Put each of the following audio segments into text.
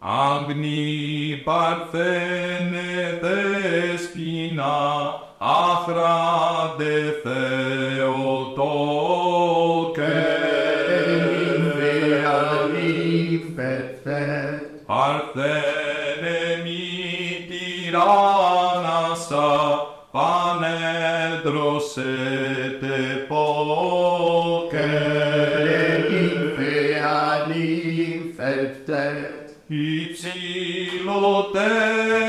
Agni bat femetes pina de fe Lord, there.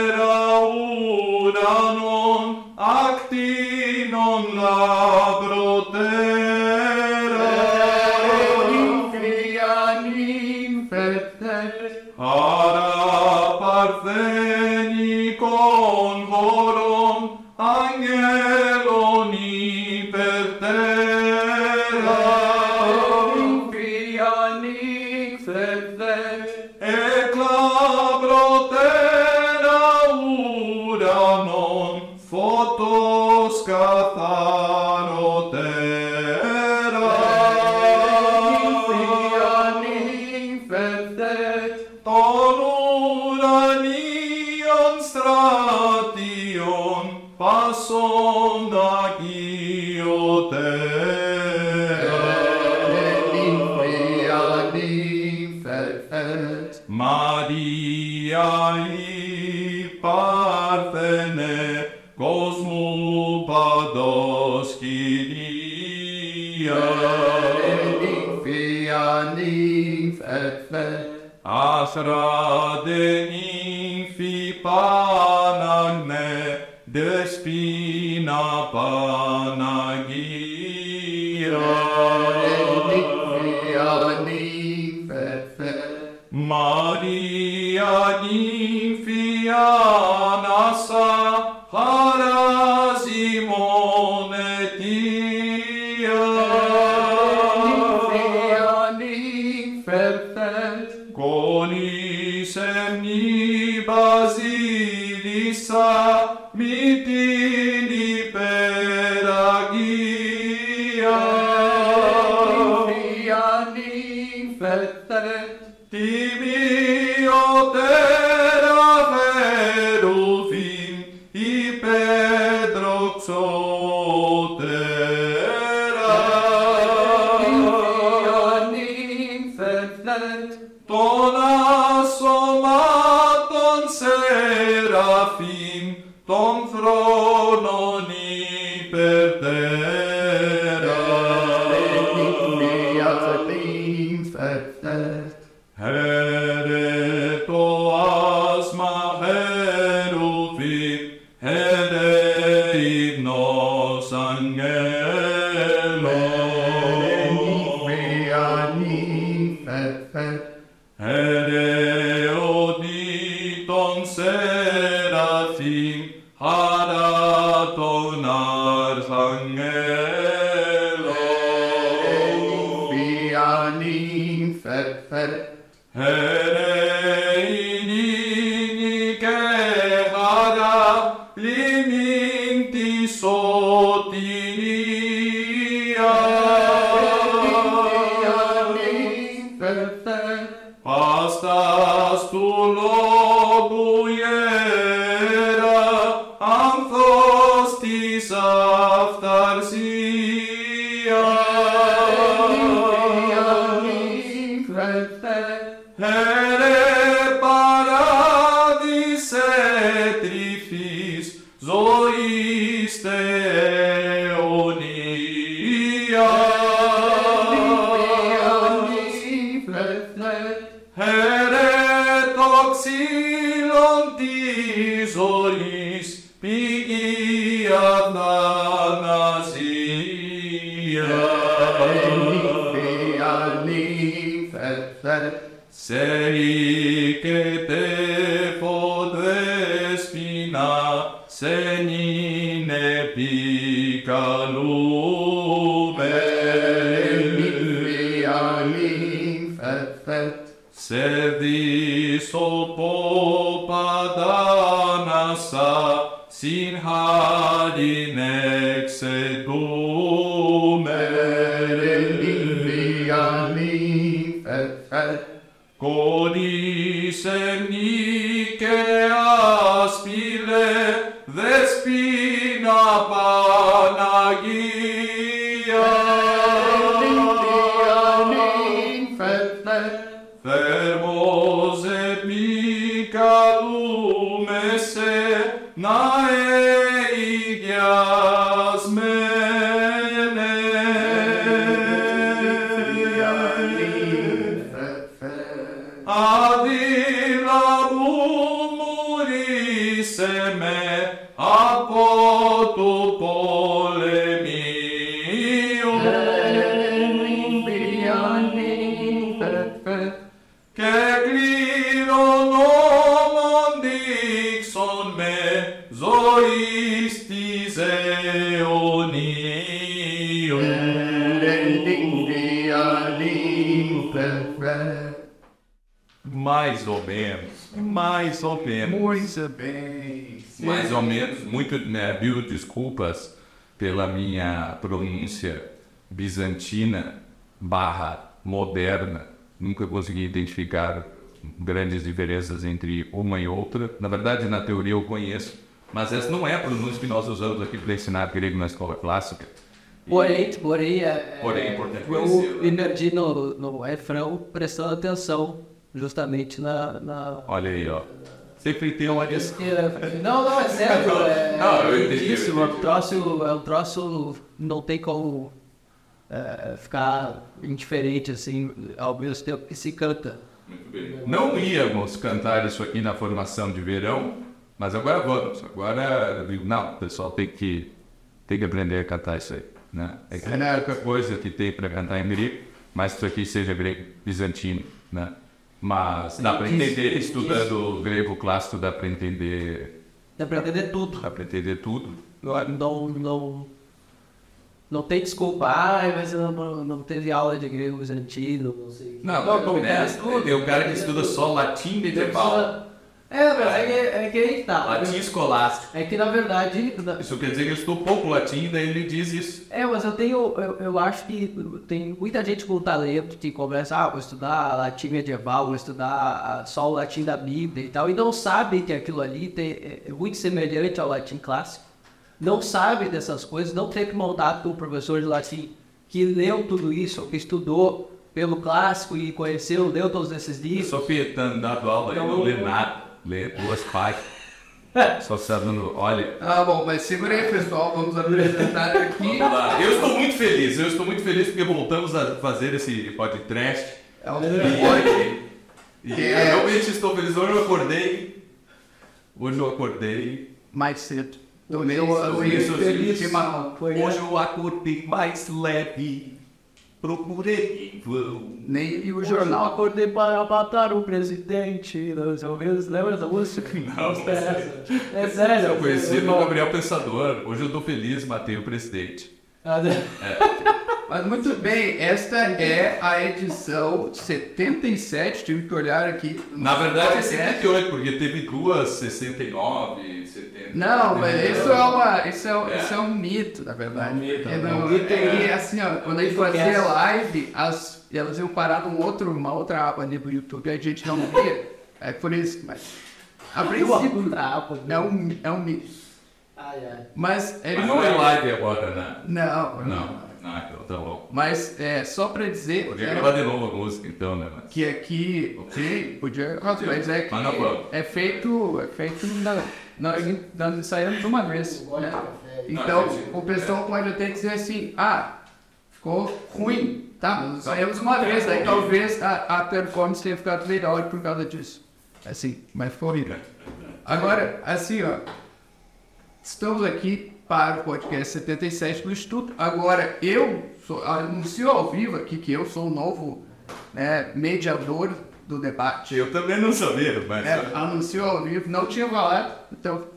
Mais ou menos. Muito bem. Mais ou menos, muito né, mil desculpas pela minha pronúncia bizantina barra moderna. Nunca consegui identificar grandes diferenças entre uma e outra. Na verdade, na teoria eu conheço, mas essa não é a pronúncia que nós usamos aqui para ensinar grego na escola clássica. Porém, porém, é, Porém, é importante conhecer, eu né? emergi no, no refrão prestando atenção justamente na... na... Olha aí, ó. Sempre tem uma. Não, não, é sério. É, Não, eu entendi, eu lindíssimo, é um entendi. troço, é um troço, não tem como é, ficar indiferente assim, ao mesmo tempo que se canta. Muito bem. Não íamos cantar isso aqui na formação de verão, mas agora vamos. Agora, eu digo, não, o pessoal tem que, tem que aprender a cantar isso aí. Né? É que é a única coisa que tem para cantar em grego, mas isso aqui seja grego bizantino. Né? Mas dá para entender, estudando grego clássico, dá para entender, Dá pra entender tudo. dá para entender tudo. Não, não, não tem desculpa, ah, mas eu não, não teve aula de grego bizantino, não sei. Não, não, né? Tem o cara que estuda só latim medieval, É, é que, é que aí tá. latim escolástico. É que na verdade. na- Isso quer dizer que ele estudou pouco latim, daí ele diz isso. É, mas eu tenho. Eu, eu acho que tem muita gente com talento que começa, ah, vou estudar latim medieval, vou estudar ah, só o latim da Bíblia e tal, e não sabe que aquilo ali tem, é é muito semelhante ao latim clássico. Não sabe dessas coisas, não teve contato com o professor de latim que leu tudo isso, que estudou pelo clássico e conheceu, leu todos esses Eu livros. sou pietano, dado aula, eu não lê nada. Lê duas páginas. Só sabendo, olha. Ah, bom, mas segura aí, pessoal. Vamos apresentar aqui. Vamos lá. Eu estou muito feliz, eu estou muito feliz porque voltamos a fazer esse podcast. É o E, e Que eu é- realmente estou feliz. Hoje eu acordei. Hoje eu acordei. mais cedo. Do meu Isso, feliz chimarrão. Hoje eu acordei mais leve. Procurei. Nem e o jornal. acordei para matar o presidente. Lembra da música? Não, sei. É sério. Eu conheci eu o Gabriel Pensador. Hoje eu estou feliz, matei o presidente. Né? Mas muito bem, esta é a edição 77. Tive que olhar aqui. Na verdade é 78, porque teve duas 69, 70. Não, mas isso é, uma, isso é, É. isso é um mito, na verdade. É um mito, É, é não, um mito, e é. assim, ó, quando a gente Mito fazia live, as, elas iam parar num outro, uma outra aba ali do YouTube, a gente não via. É por isso, mas. A princípio, é um, é um mito. Ai, ai. Mas ele Mas não é live agora, né? Não, Não, não, então tá bom. Mas é só pra dizer Podia é, gravar de novo a música então, né? Mas... que aqui, sim, podia, mas é que Mas não é feito, é feito na, nós, nós ensaiamos uma vez. né? Então o pessoal pode até dizer assim, ah, ficou ruim, tá? Nós ensaiamos uma vez, aí talvez a, a performance tenha ficado melhor por causa disso. Assim, mas foi horrível. Agora, assim, ó, Estamos aqui para o podcast 77 do Instituto. Agora, eu sou, anuncio ao vivo aqui que eu sou o novo né, mediador do debate. Eu também não sabia, mas É, anuncio ao vivo, não tinha falado, então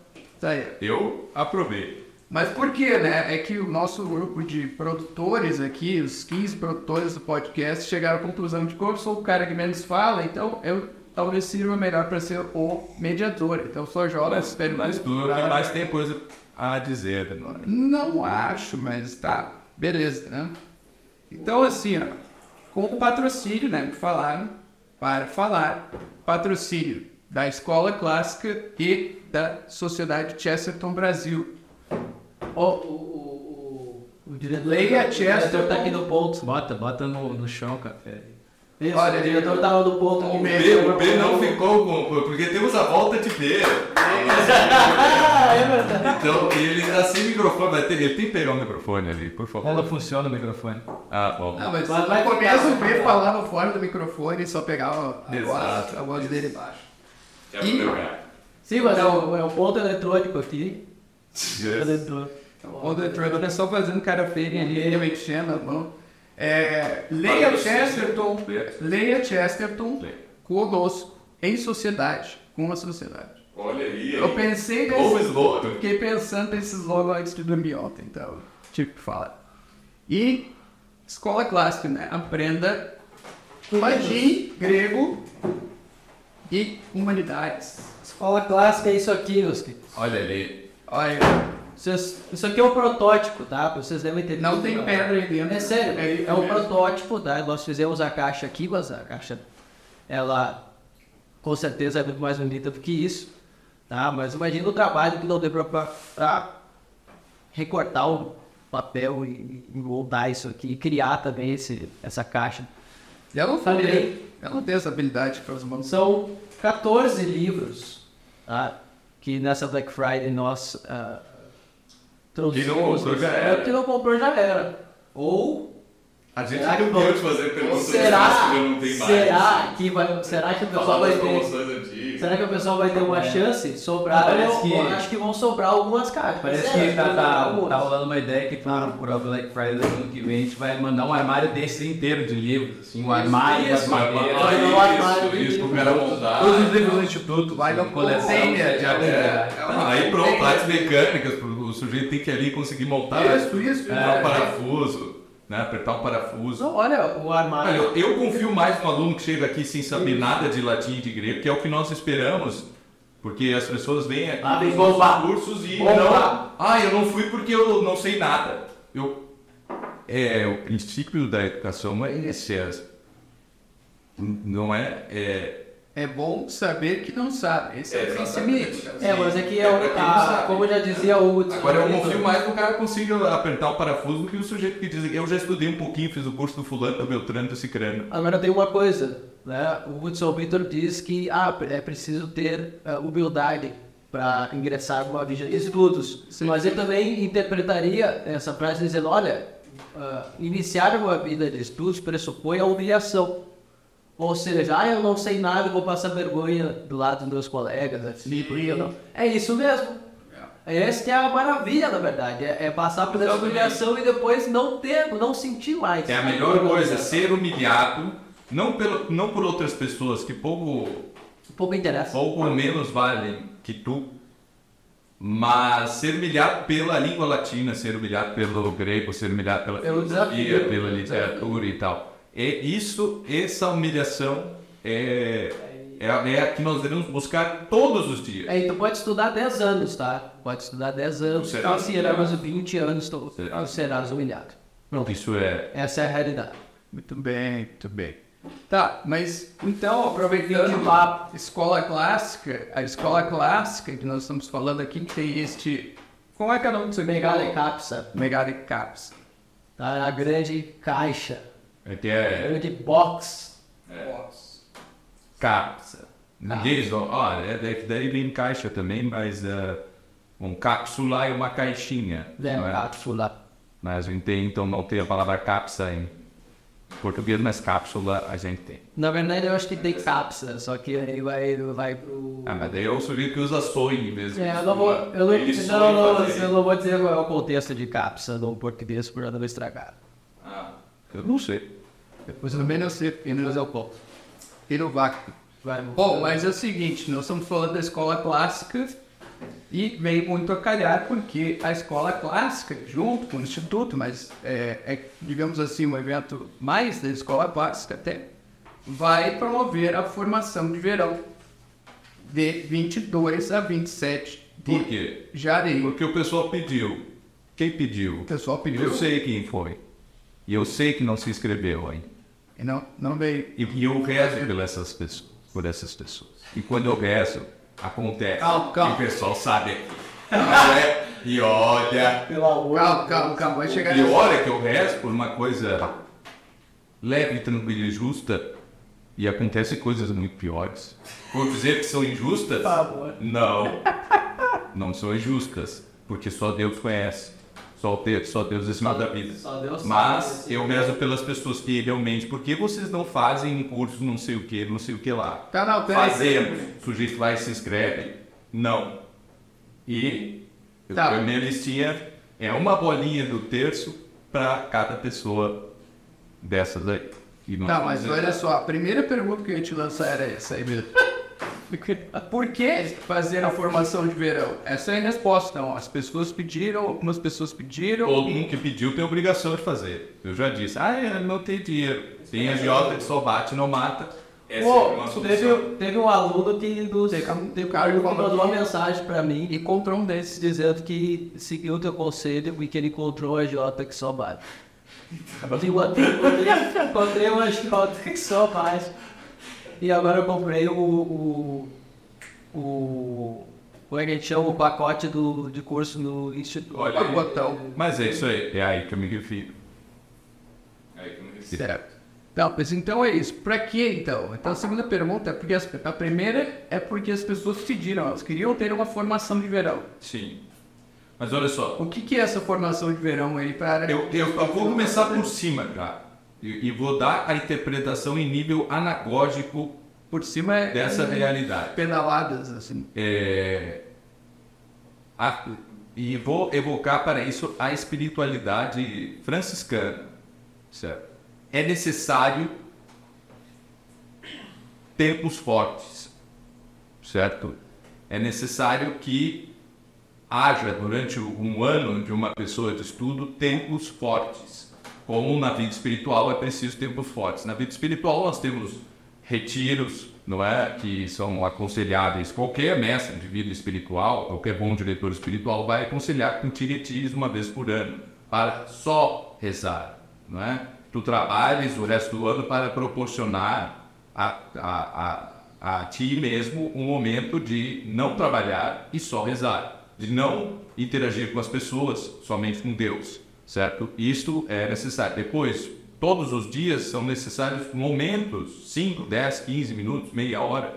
tá aí. eu aprovei. Mas por quê, né? É que o nosso grupo de produtores aqui, os 15 produtores do podcast, chegaram à conclusão de que eu sou o cara que menos fala, então eu talvez sirva melhor para ser o mediador. Então só joga as Mas, perguntas. mas tem coisa a dizer, né? Não acho, mas tá. Beleza, né? Então, assim, ó, com o patrocínio, né, que falaram, para falar patrocínio da Escola Clássica e da Sociedade Chesterton Brasil. O, o, o, o, o diretor, Leia o diretor Chesterton. tá aqui no ponto. Bota, bota no, no chão, café. Isso, Olha, o diretor tava no ponto. o O B, o B não ficou com. Porque temos a volta de B. É verdade. Então, ele tá sem microfone, vai ter, ele tem que pegar o microfone ali, por favor. Ela funciona o microfone. Ah, bom. Não, mas Mas vai ficar- o B falava fora do microfone e só pegava a, Exato. voz, a voz dele baixo. É cara. Sim, mas é o, é o ponto eletrônico aqui. Eletrônico. O Detroit é só fazendo cara feia ali, eu enchendo a mão. É, leia Chesterton, leia Chesterton conosco, em sociedade, com a sociedade. Olha aí. Eu pensei nesse, slogan. fiquei pensando nesses logo antes de dormir ontem, então tive que falar. E escola clássica, né? Aprenda latim, grego e humanidades. Escola clássica é isso aqui, meus queridos. Olha ali. Olha, Vocês- isso aqui é um protótipo, tá? Vocês devem ter não tem pedra aí dentro. É sério, é, um mesmo. protótipo, tá? Nós fizemos a caixa aqui, mas a caixa, ela com certeza é muito mais bonita do que isso, tá? Mas imagina o trabalho que não deu pra recortar o papel e, e moldar isso aqui, e criar também esse, essa caixa. Eu não Tá falei. bem. Eu não tenho essa habilidade para os mãos. São 14 livros, tá? Que nessa Black Friday nós ah, trouxemos. Quem não comprou já era. Quem não comprou já era. Ou A gente Será que não pode fazer perguntas será, que não tem mais. será que vai, será que o pessoal vai ter, será que o pessoal vai ter uma chance? Sobrar, Parece eu, que- acho que vão sobrar algumas cartas. Parece É, que tá, tá, tá rolando uma ideia que claro, por a Black Friday do ano que vem a gente vai mandar um armário desse inteiro de livros, assim, um armário isso, madeiras. Olha, Isso, o armário isso, de isso, pro cara montar. Todos os livros do Instituto, Vai no coleção. de É, não, aí pronto, partes mecânicas, o sujeito tem que ali conseguir montar, Isso, isso. é. um parafuso, né? Apertar um parafuso. Não, olha o Olha, armário. eu, eu confio mais no aluno que chega aqui sem saber nada de latim e de grego, que é o que nós esperamos. Porque as pessoas vêm aqui Ah, nos cursos e Bomba. não. Ah, eu não fui porque eu não sei nada. Eu, é, o princípio da educação é excesso. Não é. é É bom saber que não sabe. Esse é o princípio. É, mas aqui é, o- quem a- sabe. como já dizia o Agora eu confio mais no cara que consiga apertar o parafuso do que o sujeito que diz eu já estudei um pouquinho, fiz o curso do fulano, do Beltrano, do Cicrano. Agora tem uma coisa, né? O Hudson Victor diz que ah, é preciso ter ah, humildade para ingressar numa vida de estudos. Mas ele também interpretaria essa frase dizendo, olha, ah, iniciar uma vida de estudos pressupõe a humilhação. Ou seja, ah, eu não sei nada, vou passar vergonha do lado dos meus colegas, assim, não. É isso mesmo. Essa que é a maravilha, na verdade. É, é passar por essa humilhação e depois não ter, não sentir mais. É a melhor coisa, ser humilhado, não, pelo, não por outras pessoas que pouco, Pouco interessa. pouco menos valem que tu, mas ser humilhado pela língua latina, ser humilhado pelo grego, ser humilhado pela filosofia, pela literatura e tal. É isso, essa humilhação é, é, a- é a que nós devemos buscar todos os dias. É, então pode estudar 10 anos, tá? Pode estudar 10 anos. Será? Se serás 20 anos, tu Será? serás humilhado. Pronto. Isso é. Essa é a realidade. Muito bem, muito bem. Tá, mas então, aproveitando papo. escola clássica, a escola clássica que nós estamos falando aqui tem este. Como é que é o nome disso? Megale capsa, Megale Caps. tá? A grande caixa, É que a é. box. Cápsula. Ninguém diz, ó, é, é, daí vem caixa também, mas é, um cápsula é uma caixinha. Não é? Cápsula. Mas a gente tem, então não tem a palavra cápsula em português, mas cápsula a gente tem. Na verdade, eu acho que tem capsa, só que aí vai, vai pro. Ah, mas daí eu sujeito que usa sonho de. É, eu não vou, eu não, não, não, eu não vou dizer qual é o contexto de capsa no português por não estragar. Eu não sei. Depois também não sei, e Mas é no, o ponto. e no vácuo. Bom, mas é o seguinte, nós estamos falando da escola clássica e veio muito a calhar porque a escola clássica, junto com o instituto, mas é, é, digamos assim, um evento mais da escola clássica até, vai promover a formação de verão de 22 a 27 de Por quê? janeiro. Porque o pessoal pediu. Quem pediu? O pessoal pediu. Eu sei quem foi. E eu sei que não se inscreveu ainda. E não, não veio. E, e eu rezo por essas pessoas, por essas pessoas. E quando eu rezo, acontece. Calma, calma. E o pessoal sabe aqui. Não é? E olha. Calma, calma, calma, vai chegar E nessa- olha que eu rezo por uma coisa leve, tranquila e justa. E acontecem coisas muito piores. Vou dizer que são injustas? Não. Não são injustas. Porque só Deus conhece. Só Deus, só Deus é sinal da vida. Só Deus Mas sabe. eu rezo pelas pessoas que realmente, por que vocês não fazem um curso não sei o que, não sei o que lá? Tá, não, peraí. Fazemos. O sujeito vai e se inscreve. Não. E eu Tá. a minha listinha é uma bolinha do terço para cada pessoa dessas aí. Tá, mas dizer- olha só, a primeira pergunta que eu ia te lançar era essa aí mesmo. Por que fazer a formação de verão? Essa é a resposta, não. As pessoas pediram, algumas pessoas pediram. Todo mundo que pediu tem obrigação de fazer. Eu já disse, ah, eu não tenho dinheiro. Tem agiota que só bate, não mata. Essa é Pô, solução. teve, teve um aluno que, dos, Tem cara- tem que cara que mandou uma mensagem pra mim e encontrou um desses dizendo que seguiu o teu conselho e que ele encontrou a Jota que só bate. Eu encontrei, uma Jota que só bate. E agora eu comprei o. o. o como é que a gente chama o pacote do, de curso no Instituto. Olha, o botão. mas é isso aí. É aí que eu me refiro. É aí que eu me refiro. Certo. Não, mas então é isso. Pra que então? Então a segunda pergunta é porque as, a primeira é porque as pessoas pediram, elas queriam ter uma formação de verão. Sim. Mas olha só, O que, que é essa formação de verão aí para. Eu, eu, eu vou começar por cima, cara. E, e vou dar a interpretação em nível anagógico Por cima é. dessa realidade. Pedaladas, assim. É, a- e vou evocar para isso a espiritualidade franciscana. Certo? É necessário tempos fortes. Certo? É necessário que haja durante um ano de uma pessoa de estudo tempos fortes. Como na vida espiritual é preciso tempos fortes. Na vida espiritual nós temos retiros, não é, que são aconselháveis. Qualquer mestre de vida espiritual, qualquer bom diretor espiritual vai aconselhar que tire retiros uma vez por ano para só rezar, não é? Tu trabalhes o resto do ano para proporcionar a, a, a, a ti mesmo um momento de não trabalhar e só rezar, de não interagir com as pessoas, somente com Deus, certo? Isto é necessário. Depois, todos os dias são necessários momentos, 5, 10, 15 minutos, meia hora,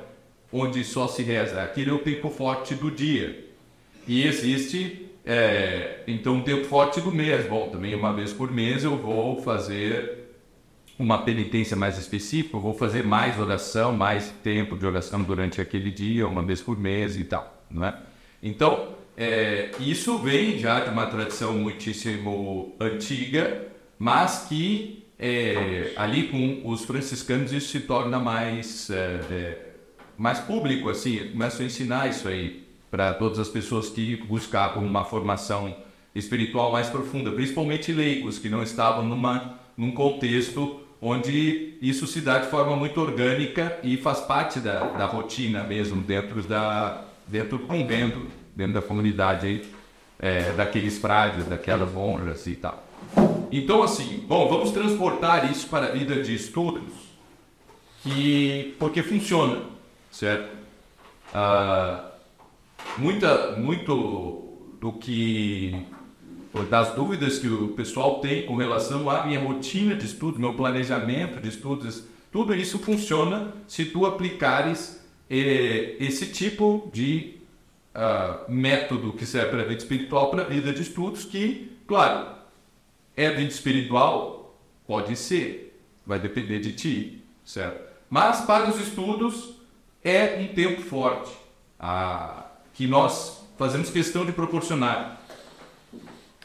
onde só se reza. Aquele é o tempo forte do dia. E existe, é, então, um tempo forte do mês. Bom, também uma vez por mês eu vou fazer uma penitência mais específica, eu vou fazer mais oração, mais tempo de oração durante aquele dia, uma vez por mês e tal, não é? Então, é, isso vem já de uma tradição muitíssimo antiga, mas que é, ali com os franciscanos isso se torna mais, é, é, mais público, assim, começam a ensinar isso aí para todas as pessoas que buscavam uma formação espiritual mais profunda, principalmente leigos que não estavam numa, num contexto onde isso se dá de forma muito orgânica e faz parte da, da rotina mesmo dentro da dentro do convento, dentro da comunidade aí, é, daqueles frades, daquelas honras e tal. Então assim, bom, vamos transportar isso para a vida de estudos, que porque funciona, certo? Ah, muita, muito do que das dúvidas que o pessoal tem com relação à minha rotina de estudo, meu planejamento de estudos, tudo isso funciona se tu aplicares eh, esse tipo de ah, método que serve para a vida espiritual para a vida de estudos, que, claro, é vida espiritual? Pode ser, vai depender de ti, certo? Mas para os estudos é um tempo forte ah, que nós fazemos questão de proporcionar.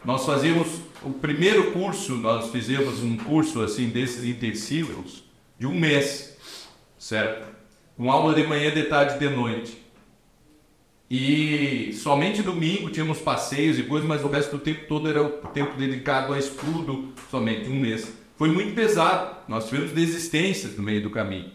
Nós fazíamos o primeiro curso, nós fizemos um curso assim desses intensivos de um mês, certo? Com aula de manhã, de tarde de noite. E somente domingo tínhamos passeios e coisas, mas o resto do tempo todo era o tempo dedicado a estudo, somente um mês. Foi muito pesado, nós tivemos desistências no meio do caminho.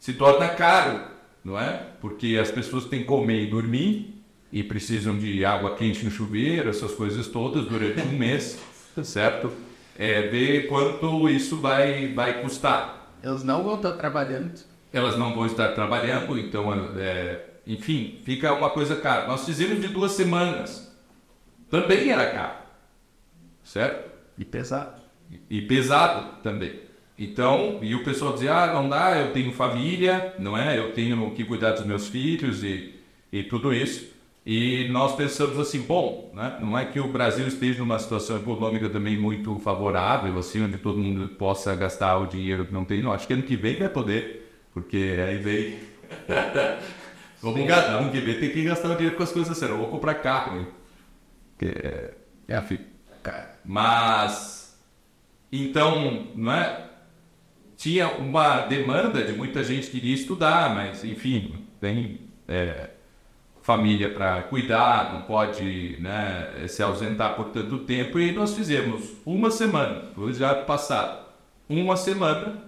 Se torna caro, não é? Porque as pessoas têm que comer e dormir e precisam de água quente no chuveiro, essas coisas todas durante um mês, certo? É, ver quanto isso vai, vai custar. Eles não vão estar trabalhando. elas não vão estar trabalhando, então, é, enfim, fica uma coisa cara. Nós fizemos de duas semanas, também era caro, certo? E pesado. E pesado também. Então, e o pessoal dizia, ah, não dá, eu tenho família, não é? Eu tenho que cuidar dos meus filhos e, e tudo isso. E nós pensamos assim, bom, né? não é que o Brasil esteja numa situação econômica também muito favorável, assim, onde todo mundo possa gastar o dinheiro que não tem. Não, acho que ano que vem vai poder, porque aí vem... Vamos que vem tem que gastar o dinheiro com as coisas sérias. Eu vou comprar carro, né? É, é a fi- Mas, então, não é? Tinha uma demanda de muita gente que queria estudar, mas, enfim, tem é, família para cuidar, não pode né, se ausentar por tanto tempo. E nós fizemos uma semana, já passado, uma semana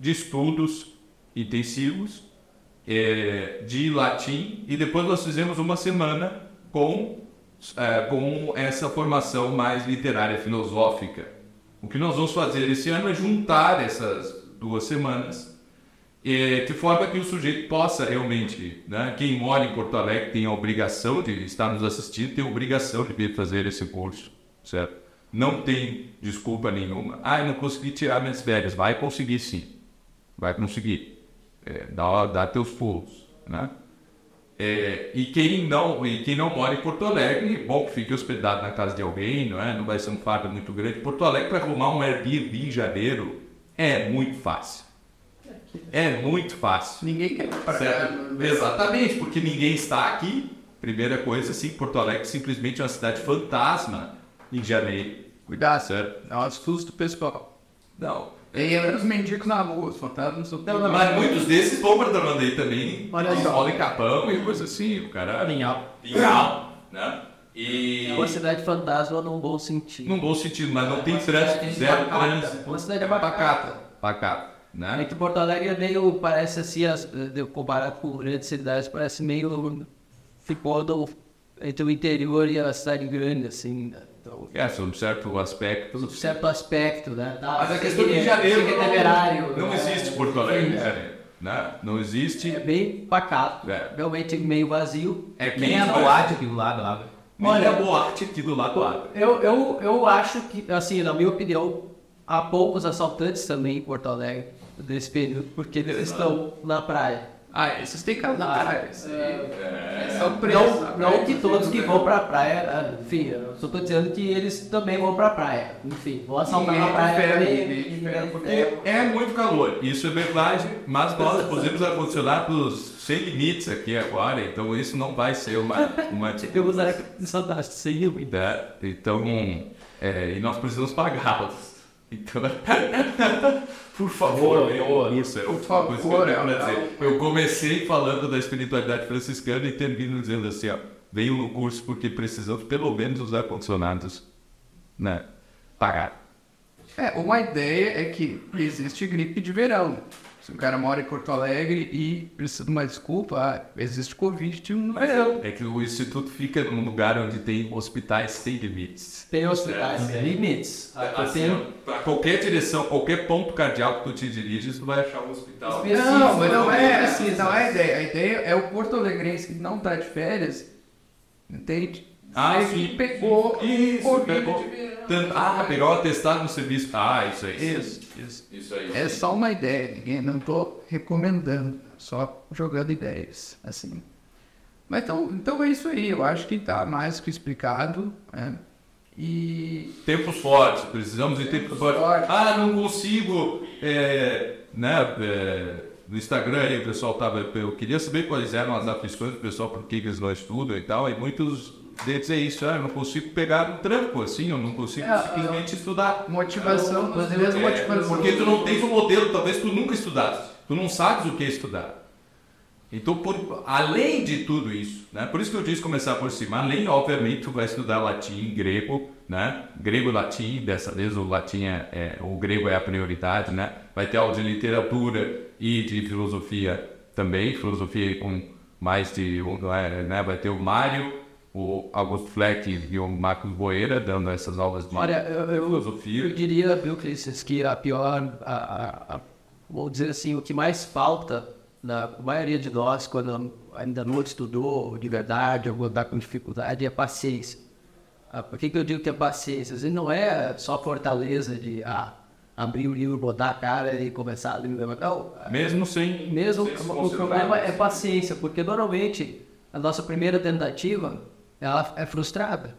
de estudos intensivos é, de latim e depois nós fizemos uma semana com, é, com essa formação mais literária filosófica. O que nós vamos fazer esse ano é juntar essas duas semanas é, de forma que o sujeito possa realmente, né, quem mora em Porto Alegre tem a obrigação de estar nos assistindo, tem a obrigação de vir fazer esse curso, certo? Não tem desculpa nenhuma. Ah, eu não consegui tirar minhas férias. Vai conseguir sim. Vai conseguir. É, dá, dá teus pulos, né? É, e quem não e quem não mora em Porto Alegre, bom, que fique hospedado na casa de alguém, não é? Não vai ser um fardo muito grande. Porto Alegre para arrumar um Airbnb em janeiro é muito fácil. É muito fácil. Ninguém quer. Certo? Exatamente, porque ninguém está aqui. Primeira coisa, assim, Porto Alegre simplesmente é uma cidade fantasma em janeiro. Cuidado, Certo? não assusta o pessoal. Não. E aí, os mendigos na rua, os fantasmas. Não, Não, mas muitos desses vão para Tramandaí também. Olha só. Bola em Capão e coisa assim, o cara. Pinhal. Pinhal, né? E. É uma cidade fantasma num bom sentido. Num bom sentido, mas não tem trânsito, zero trânsito. Uma cidade abacata. Pacata, É né? que Porto Alegre é meio, parece assim, as, de- comparado com grandes cidades, parece meio ficou do, entre o interior e a cidade grande, assim, né? Então, É, sob certo aspecto. certo aspecto, né? Dá- Mas a questão seria- de janeiro seria não, temerário, não né? existe Porto Alegre, né? né? Não existe. É bem pacato, É. realmente meio vazio. É que Nem a boate aqui do lado lá. Olha a boate aqui do lado lá. Eu, eu, eu acho que, assim, na minha opinião, há poucos assaltantes também em Porto Alegre nesse período, porque eles estão na praia. Ah, esses têm canais. É. São presos. Não, não que todos que vão pra praia, enfim, eu só tô dizendo que eles também vão pra praia. Enfim, vão assaltar na praia prefere, prefere. É muito calor, isso é verdade, mas nós pusemos ar-condicionado sem limites aqui agora, então isso não vai ser uma, uma Eu usaria de saudade, sem limite. né? Então, é, e nós precisamos pagá-los. Então, por favor, eu, isso, Por favor, eu é, dizer. Eu comecei falando da espiritualidade franciscana e termino dizendo assim, ó, veio no curso porque precisamos pelo menos os ar-condicionados, né, pagar. É, uma ideia é que existe gripe de verão. Se o cara mora em Porto Alegre e precisa de uma desculpa, ah, existe Covid no verão. É que o instituto fica num lugar onde tem hospitais sem limites. Tem hospitais, tem limites. Assim, ó, pra qualquer direção, qualquer ponto cardiaco que tu te diriges, tu vai achar um hospital. Não, mas não é assim, não é a ideia. A ideia é o porto alegrense que não está de férias, entende? Ah, sim. pegou Isso, pegou. Tanto- ah, pegou atestado no serviço. Ah, isso aí. Isso, isso. Isso aí. É só uma ideia, ninguém, não estou recomendando, só jogando ideias, assim. Mas então, então é isso aí, eu acho que está mais que explicado. né? E Tempos fortes, precisamos de tempos fortes. fortes. Ah, não consigo. É, né, é, no Instagram aí o pessoal tava. Eu queria saber quais eram as aflições do pessoal, por que eles não estudam e tal. E muitos deles é isso, ah, eu não consigo pegar um tranco assim, eu não consigo É, simplesmente estudar. motivação, às vezes É, motivação. porque tu não tens um modelo, talvez tu nunca estudaste. Tu não sabes o que é estudar. Então, por- além de tudo isso, né? por isso que eu disse começar por cima, além, obviamente, tu vai estudar latim, grego, né? grego, latim, dessa vez o latim é, é- o grego é a prioridade, né? vai ter aula de literatura e de filosofia também, filosofia com mais de, um, né? vai ter o Mário, o Augusto Fleck e o Marcos Boeira dando essas aulas de Olha, eu, filosofia. eu diria, viu, Clícias, que a pior, a, a, a vamos dizer assim, o que mais falta na maioria de nós, quando ainda não estudou de verdade, ou está com dificuldade, é paciência. Ah, por que, que eu digo que é paciência? Vezes não é só fortaleza de ah, abrir o livro, botar a cara e começar a ler. Não, Mesmo sem. mesmo sem se o considerar. problema é paciência, porque normalmente a nossa primeira tentativa ela é frustrada.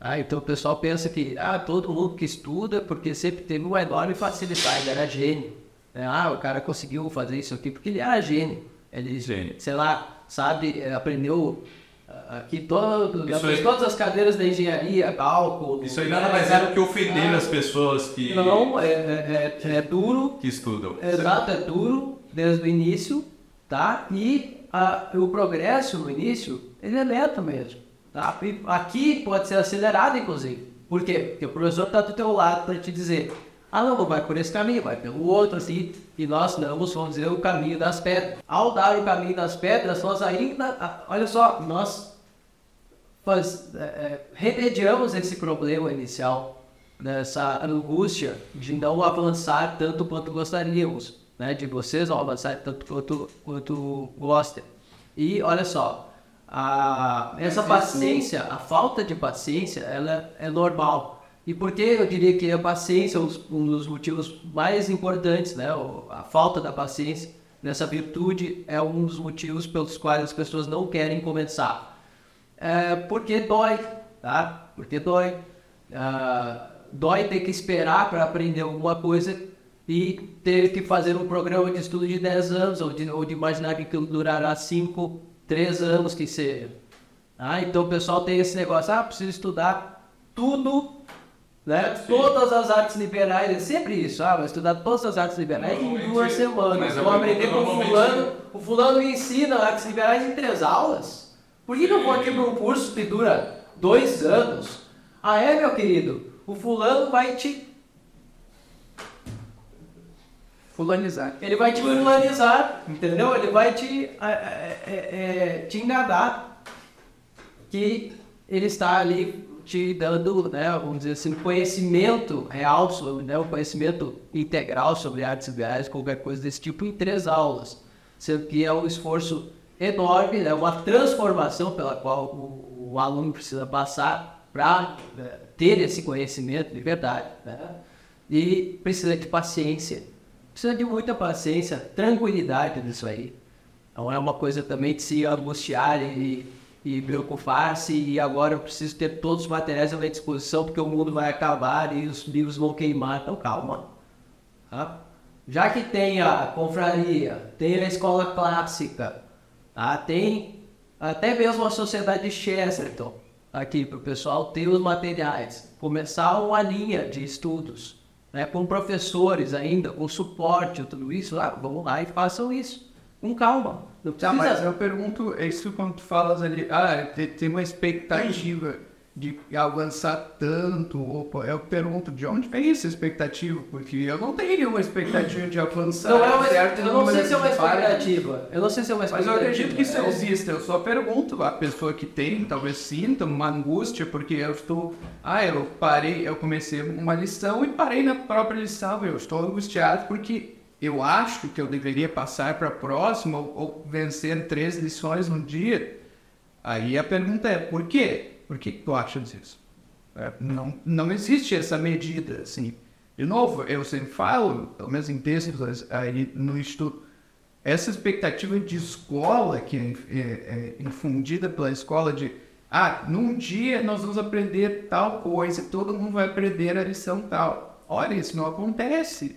Ah, então o pessoal pensa que ah, todo mundo que estuda, porque sempre teve uma enorme facilidade, era gênio. né? Ah, o cara conseguiu fazer isso aqui porque ele era gênio. Ele, Gênio. sei lá, sabe, eh, aprendeu ah, aqui todo, aí- todas as cadeiras da engenharia, cálculo. Isso aí nada mais é do que ofender as pessoas que, Não, é, é, é- é duro, que estudam. Exato, é duro desde o início, tá? E a- o progresso no início, ele é lento mesmo, aqui pode ser acelerado, inclusive. Por quê? Porque o professor está do teu lado para te dizer, ah não, vai por esse caminho, vai pelo outro, assim, e nós damos, vamos dizer, o caminho das pedras. Ao dar o caminho das pedras, nós ainda, olha só, nós faz, é, é, remediamos esse problema inicial, nessa angústia de não avançar tanto quanto gostaríamos, né? De vocês não avançarem tanto quanto, quanto gostam. E olha só, a, essa paciência, a falta de paciência, ela é normal. E por que eu diria que a paciência é um dos- motivos mais importantes, né? A falta da paciência nessa virtude é um dos motivos pelos quais as pessoas não querem começar. É, porque dói, tá? Porque dói. Ah, dói ter que esperar para aprender alguma coisa e ter que fazer um programa de estudo de 10 anos, ou de, ou de imaginar que aquilo durará 5, 3 anos que seja. Ah, então o pessoal tem esse negócio, ah, preciso estudar tudo, né? Todas as artes liberais, é sempre isso, ah, vai estudar todas as artes liberais em duas semanas. mas Vou aprender com o fulano, o fulano me ensina artes liberais em três aulas. Por que não vou aqui para um curso que dura dois anos? Ah, é, meu querido? O fulano vai te. Fulanizar. Ele vai te fulanizar, entendeu? Ele vai te, é, é, é, te enganar que ele está ali te dando, né, vamos dizer assim, conhecimento real, sobre, né, o conhecimento integral sobre artes liberais, qualquer coisa desse tipo, em três aulas. Sendo que é um esforço enorme, é uma transformação pela qual o, o aluno precisa passar para ter esse conhecimento de verdade. Né? E precisa de paciência. Precisa de muita paciência, tranquilidade nisso aí. Não é uma coisa também de se angustiar e, e preocupar-se e agora eu preciso ter todos os materiais à minha disposição porque o mundo vai acabar e os livros vão queimar. Então calma. Tá? Já que tem a confraria, tem a escola clássica, tá? tem até mesmo a sociedade de Chesterton aqui para o pessoal ter os materiais. Começar uma linha de estudos né, com professores ainda, com suporte, tudo isso, ah, vamos lá e façam isso. Com calma. Não Tá, precisa. mas eu pergunto, isso quando tu falas ali, ah, tem, tem uma expectativa de avançar tanto, opa, eu pergunto de onde vem essa expectativa, porque eu não tenho uma expectativa de avançar. Não é uma, certo eu não sei se é uma expectativa. Eu não sei se é uma Mas eu expectativa. acredito que isso É- existe. Eu só pergunto a pessoa que tem, talvez sinta uma angústia, porque eu estou. Ah, eu parei, eu comecei uma lição e parei na própria lição. Eu estou angustiado porque eu acho que eu deveria passar para a próxima ou, ou vencer três lições no dia. Aí a pergunta é: por quê? Por que tu achas isso? É, não, não existe essa medida, assim. De novo, eu sempre falo, pelo menos em textos aí no estudo, essa expectativa de escola que é, é, é infundida pela escola de ah, num dia nós vamos aprender tal coisa, todo mundo vai aprender a lição tal. Olha, isso não acontece.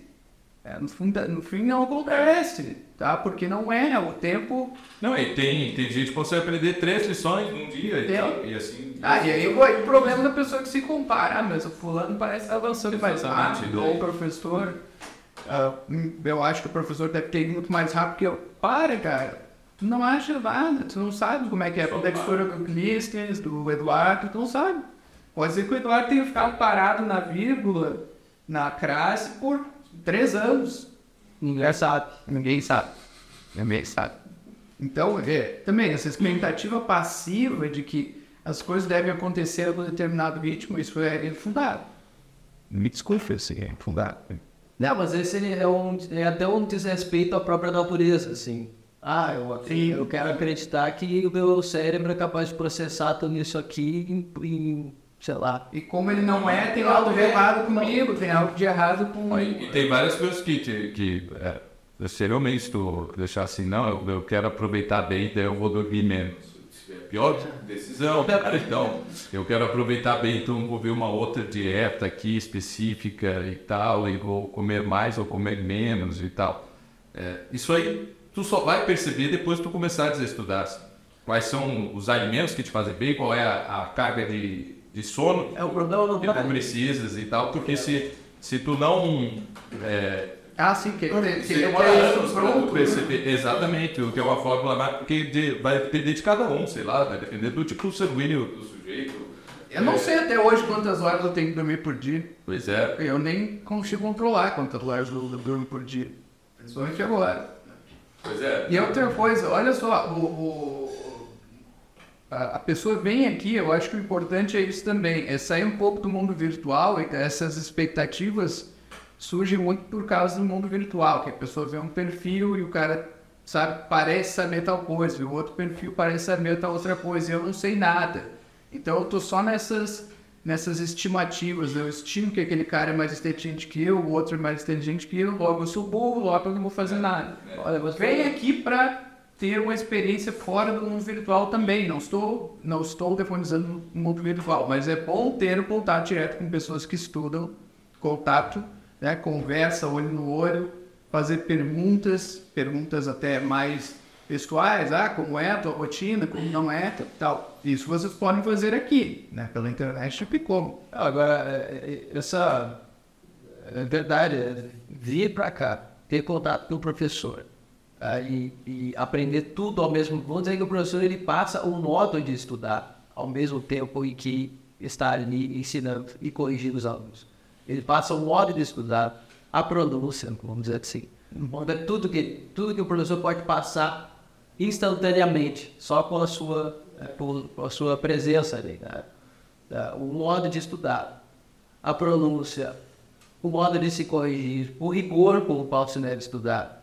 É, no, fim, no fim não acontece, tá? Porque não é o tempo. Não, e tem, tem gente que consegue aprender três lições num dia e, É. e assim. Ah, e aí o, problema da pessoa que se compara, ah, mas o fulano parece avançando mais rápido, ou o professor. hum, eu acho que o professor deve ter ido muito mais rápido que eu. Para, cara. Tu não acha nada, tu não sabe como é que é a textura do Clístenes, do Eduardo, tu não sabe. Pode ser que o Eduardo tenha ficado parado na vírgula, na classe, por três anos. Ninguém sabe. Ninguém sabe. Ninguém sabe. Então, é, também, essa expectativa passiva de que as coisas devem acontecer a um determinado ritmo, isso é infundado. Me desculpe se é infundado. Não, mas esse é, um, é até um desrespeito à própria natureza, assim. Ah, eu, eu quero acreditar que o meu cérebro é capaz de processar tudo isso aqui em, em sei lá. E como ele não é, tem algo de errado comigo, tem algo de errado com... E tem várias coisas que, que, que é, seriamente, se tu deixar assim, não, eu, eu quero aproveitar bem, daí eu vou dormir menos. É a pior decisão, cara. Então, eu quero aproveitar bem, então vou ver uma outra dieta aqui específica e tal, e vou comer mais ou comer menos e tal. É, isso aí tu só vai perceber depois que tu começar a estudar quais são os alimentos que te fazem bem, qual é a, a carga de, de sono é o problema não que tu precisas e tal, porque se, se tu não é, ah, sim, que, que, que demora anos para perceber exatamente o que é uma fórmula porque de, vai depender de cada um, sei lá, vai depender do tipo sanguíneo do sujeito. Eu não sei até hoje quantas horas eu tenho que dormir por dia. Pois é. Eu nem consigo controlar quantas horas eu durmo por dia. Principalmente agora. Pois é. E outra coisa, olha só, o, o, a, pessoa vem aqui, eu acho que o importante é isso também, é sair um pouco do mundo virtual e essas expectativas surgem muito por causa do mundo virtual, que a pessoa vê um perfil e o cara sabe, parece saber tal coisa, e o outro perfil parece saber tal outra coisa, e eu não sei nada. Então eu tô só nessas nessas estimativas. Eu estimo que aquele cara é mais inteligente que eu, o outro é mais inteligente que eu, logo eu sou burro, logo eu não vou fazer nada. Olha, você vem aqui para ter uma experiência fora do mundo virtual também. Não estou, não estou demonizando o mundo virtual, mas é bom ter o contato direto com pessoas que estudam, contato, né, conversa olho no olho, fazer perguntas, perguntas até mais pessoais, ah, como é a tua rotina, como não é, tal. Isso vocês podem fazer aqui, né? Pela internet como. Agora, é, essa é verdade, é vir para cá, ter contato com o professor e, e, aprender tudo ao mesmo tempo. Vamos dizer que o professor ele passa um modo de estudar ao mesmo tempo em que está ali ensinando e corrigindo os alunos. Ele passa um modo de estudar, a pronúncia, vamos dizer assim. Tudo que, tudo que o professor pode passar instantaneamente, só com a sua, é, com a sua presença ali. Né? É, o modo de estudar, a pronúncia, o modo de se corrigir, o rigor com o qual se deve estudar.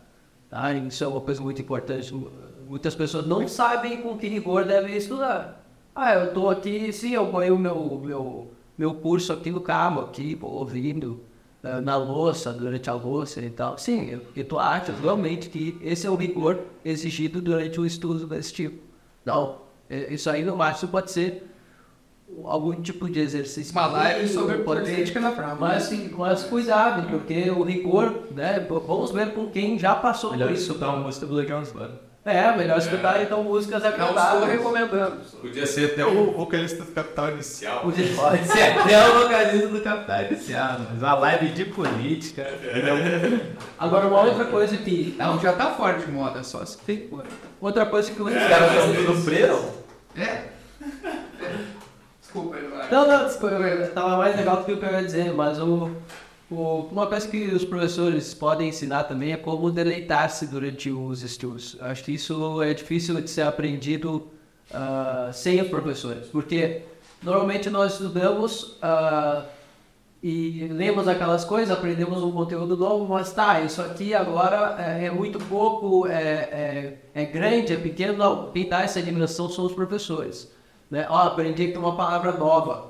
Tá? Isso é uma coisa muito importante. Muitas pessoas não sabem com que rigor devem estudar. Ah, eu estou aqui, sim, eu ponho o meu, meu, meu curso aqui no carro, aqui, ouvindo eh, na louça, durante a louça e tal. Sim, eu, tu achas realmente que esse é o rigor exigido durante o estudo desse tipo. Não, é, isso aí no máximo pode ser algum tipo de exercício. Uma live sobre política na praia. Mas, assim, mas cuidado, porque o rigor, né, vamos ver com quem já passou Melhor por isso. Melhor uma música do Legião é, melhor escutar então músicas agradáveis. Não estou recomendando. Podia ser até o vocalista do Capital Inicial. Podia pode ser até o vocalista do Capital Inicial. Mas uma live de política. Agora, uma outra coisa que. Não, já tá fora de moda, só se tem. Outra coisa que os caras sofreram. É. Desculpa, Eduardo. Não, não, desculpa. Tava mais legal do que o que eu ia dizer, mas o. O, uma coisa que os professores podem ensinar também é como deleitar-se durante os estudos. Acho que isso é difícil de ser aprendido uh, sem os professores, porque normalmente nós estudamos uh, e lemos aquelas coisas, aprendemos um conteúdo novo, mas tá, isso aqui agora é, é muito pouco, é, é, é, grande, é pequeno, não, quem dá essa dimensão são os professores. Né? Ó, aprendi aqui uma palavra nova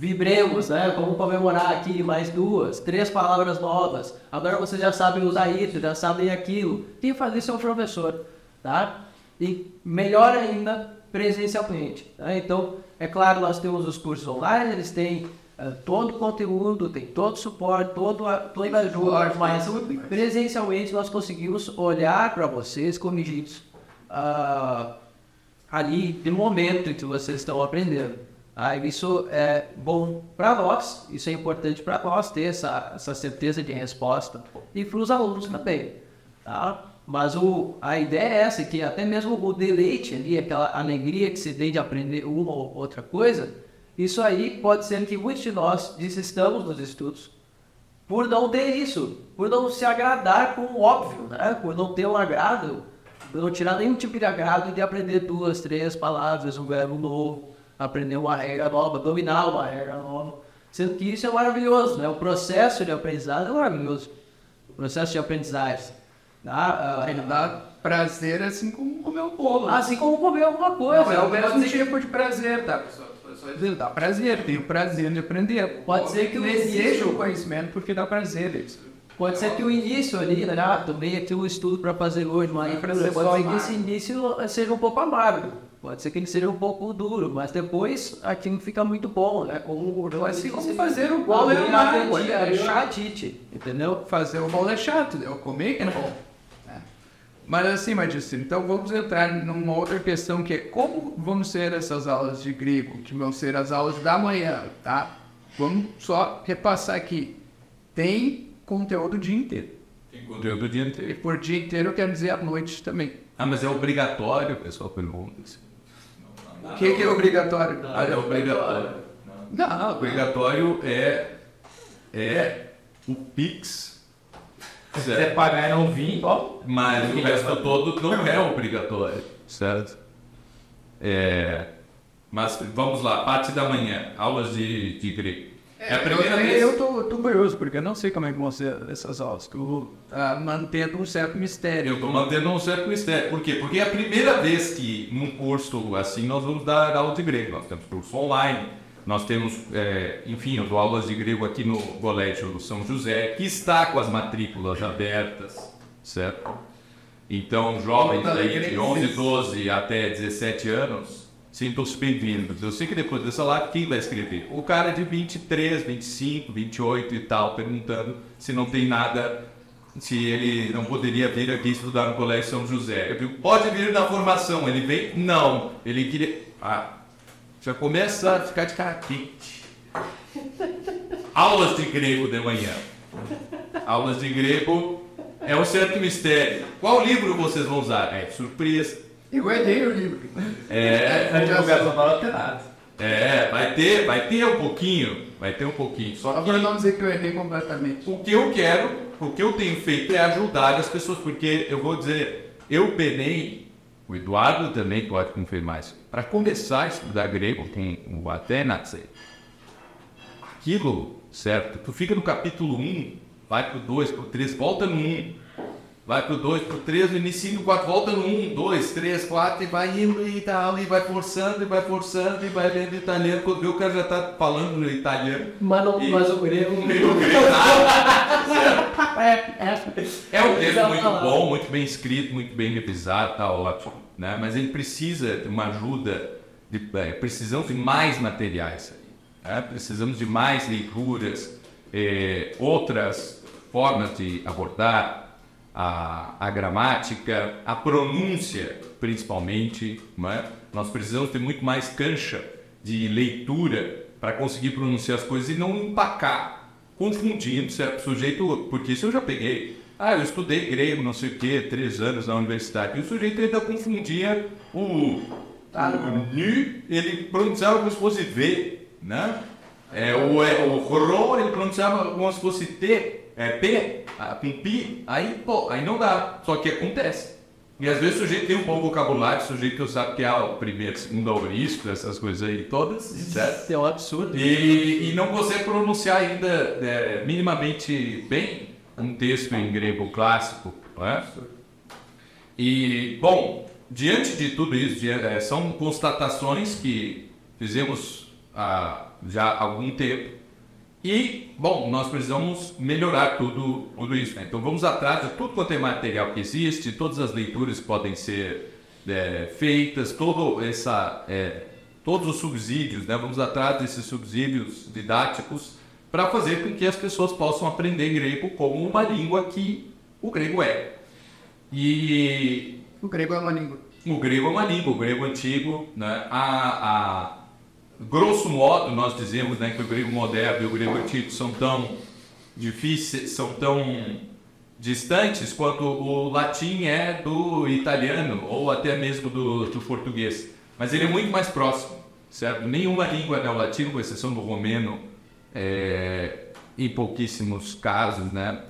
Vibremos, né? Vamos comemorar aqui mais duas, três palavras novas. Agora vocês já sabem usar isso, já sabem aquilo. Quem faz isso é o professor, tá? E melhor ainda, presencialmente. Tá? Então, é claro, nós temos os cursos online, eles têm uh, todo o conteúdo, tem todo o suporte, todo a, toda a ajuda, mas presencialmente nós conseguimos olhar para vocês corrigidos uh, ali no momento que vocês estão aprendendo. Ah, isso é bom para nós, isso é importante para nós ter essa, essa certeza de resposta e para os alunos também. Tá? Mas o, a ideia é essa, que até mesmo o deleite ali, aquela alegria que se tem de aprender uma ou outra coisa, isso aí pode ser que muitos de nós desistamos nos estudos por não ter isso, por não se agradar com o óbvio, né? por não ter um agrado, não tirar nenhum tipo de agrado de aprender duas, três palavras, um verbo novo aprender uma regra nova, dominar uma regra nova. Sendo que isso é maravilhoso, né? O processo de aprendizado é maravilhoso. processo de aprendizagem. Tá? Ele Ah, dá prazer assim como comer um bolo. assim como comer alguma coisa. Não, é o mesmo tipo de prazer, tá, pessoal? Dizer, Dá prazer, tem o prazer de aprender. Pode ser que o desejo- o conhecimento porque dá prazer. Isso. Pode ser que o início ali, né? ah, tomei aqui um estudo para fazer hoje, mas Vai pode ser que esse início seja um pouco amargo. Pode ser que ele seja um pouco duro, mas depois aquilo fica muito bom, né? Como, Assim como fazer o bolo é amargo, aprendi é chatite, entendeu? Fazer o bolo é chato, eu comer que é bom. É. Mas assim, Magistro, então vamos entrar numa outra questão que é como vão ser essas aulas de grego, que vão ser as aulas da manhã, tá? Vamos só repassar aqui. Tem conteúdo o dia inteiro. Tem conteúdo o dia E inteiro. por dia inteiro quer dizer à noite também. Ah, mas é obrigatório, pessoal pergunta. O que, que é obrigatório? Ah, é obrigatório. Não, Obrigatório é, é o Pix. Se você pagar e não vir, ó. Mas o resto todo não é obrigatório, certo? É, mas vamos lá, parte da manhã, aulas de, de grego. É a primeira eu, vez. Eu tô, tô curioso, porque eu não sei como é que vão ser essas aulas. que Eu tá mantendo um certo mistério. Eu estou mantendo um certo mistério. Por quê? Porque é a primeira vez que num curso assim nós vamos dar aula de grego. Nós temos curso online, nós temos, é, enfim, eu dou aulas de grego aqui no Colégio São José, que está com as matrículas abertas, certo? Então, jovens aí de 11, 12 até 17 anos, sintam-se bem-vindos. Eu sei que depois dessa lá, quem vai escrever? O cara de 23, 25, 28 e tal, perguntando se não tem nada se ele não poderia vir aqui estudar no Colégio São José. Eu digo, pode vir na formação. Ele vem? Não. Ele queria. Ah, já começa a ficar de cara quente. Aulas de grego de manhã. Aulas de grego é um certo mistério. Qual livro vocês vão usar? É surpresa. Eu guardei o livro. É, Na divulgação não tem nada. é, vai ter, vai ter um pouquinho, vai ter um pouquinho. Só Só que não dizer que eu errei completamente. O que eu quero, o que eu tenho feito é ajudar as pessoas, porque eu vou dizer, eu penei, o Eduardo também pode confirmar isso, para começar a estudar grego com o Atenas, aquilo, certo? Tu fica no capítulo 1, vai pro 2, pro 3, volta no 1, vai pro 2, pro 3, no início do 4, volta no 1, 2, 3, 4, e vai indo e tal, e vai forçando, e vai forçando, e vai vendo italiano, quando vê o cara já tá falando no italiano. Mas, não, E- mas o grego. No meio do grego, nada. É, é. É um texto muito não. bom, muito bem escrito, muito bem revisado, tá ótimo. Né? Mas ele precisa de uma ajuda, de, é, precisamos de mais materiais. né? Precisamos de mais leituras, eh, outras formas de abordar a, a gramática, a pronúncia, principalmente. Né? Nós precisamos ter muito mais cancha de leitura para conseguir pronunciar as coisas e não empacar confundindo certo sujeito, porque isso eu já peguei. Ah, eu estudei grego, não sei o quê, três anos na universidade. E o sujeito ainda confundia o, o nu, ele pronunciava como se fosse V, né? É, o, é, o ro, ele pronunciava como se fosse T, é P, a, com pi, aí, pô, aí não dá. Só que acontece. E às vezes o sujeito tem um bom vocabulário, o sujeito sabe que é o primeiro, segundo aurístico, essas coisas aí todas, certo? Isso é um absurdo. E, e não consegue pronunciar ainda é, minimamente bem um texto em grego clássico. Não é? E, bom, diante de tudo isso, é, são constatações que fizemos há já há algum tempo. E, bom, nós precisamos melhorar tudo, tudo isso. né? Então vamos atrás de tudo quanto é material que existe, todas as leituras que podem ser é, feitas, todo essa, é, todos os subsídios, né? vamos atrás desses subsídios didáticos para fazer com que as pessoas possam aprender grego como uma língua que o grego é. E O grego é uma língua. o grego é uma língua, o grego antigo, né? a, a, grosso modo nós dizemos né, que o grego moderno e o grego antigo são tão difíceis, são tão distantes quanto o latim é do italiano ou até mesmo do, do português. Mas ele é muito mais próximo, certo? Nenhuma língua o latino, com exceção do romeno, é, em pouquíssimos casos, né?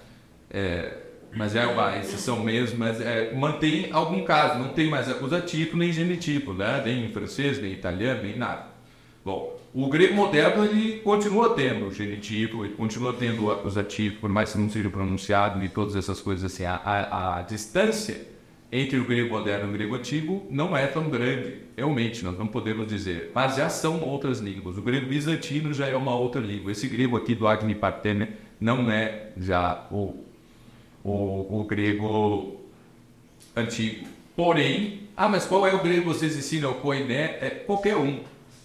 É, mas é uma exceção mesmo, mas é, mantém algum caso, não tem mais acusativo nem genitivo, né? nem em francês, nem em italiano, nem nada. Bom, o grego moderno ele continua tendo o genitivo, ele continua tendo o acusativo, por mais que não seja pronunciado e todas essas coisas assim. A, a, a distância entre o grego moderno e o grego antigo não é tão grande, realmente, nós não podemos dizer. Mas já são outras línguas. O grego bizantino já é uma outra língua. Esse grego aqui do Agni Partene não é já o, o, o grego antigo. Porém, ah, mas qual é o grego que vocês ensinam? Koiné é qualquer um,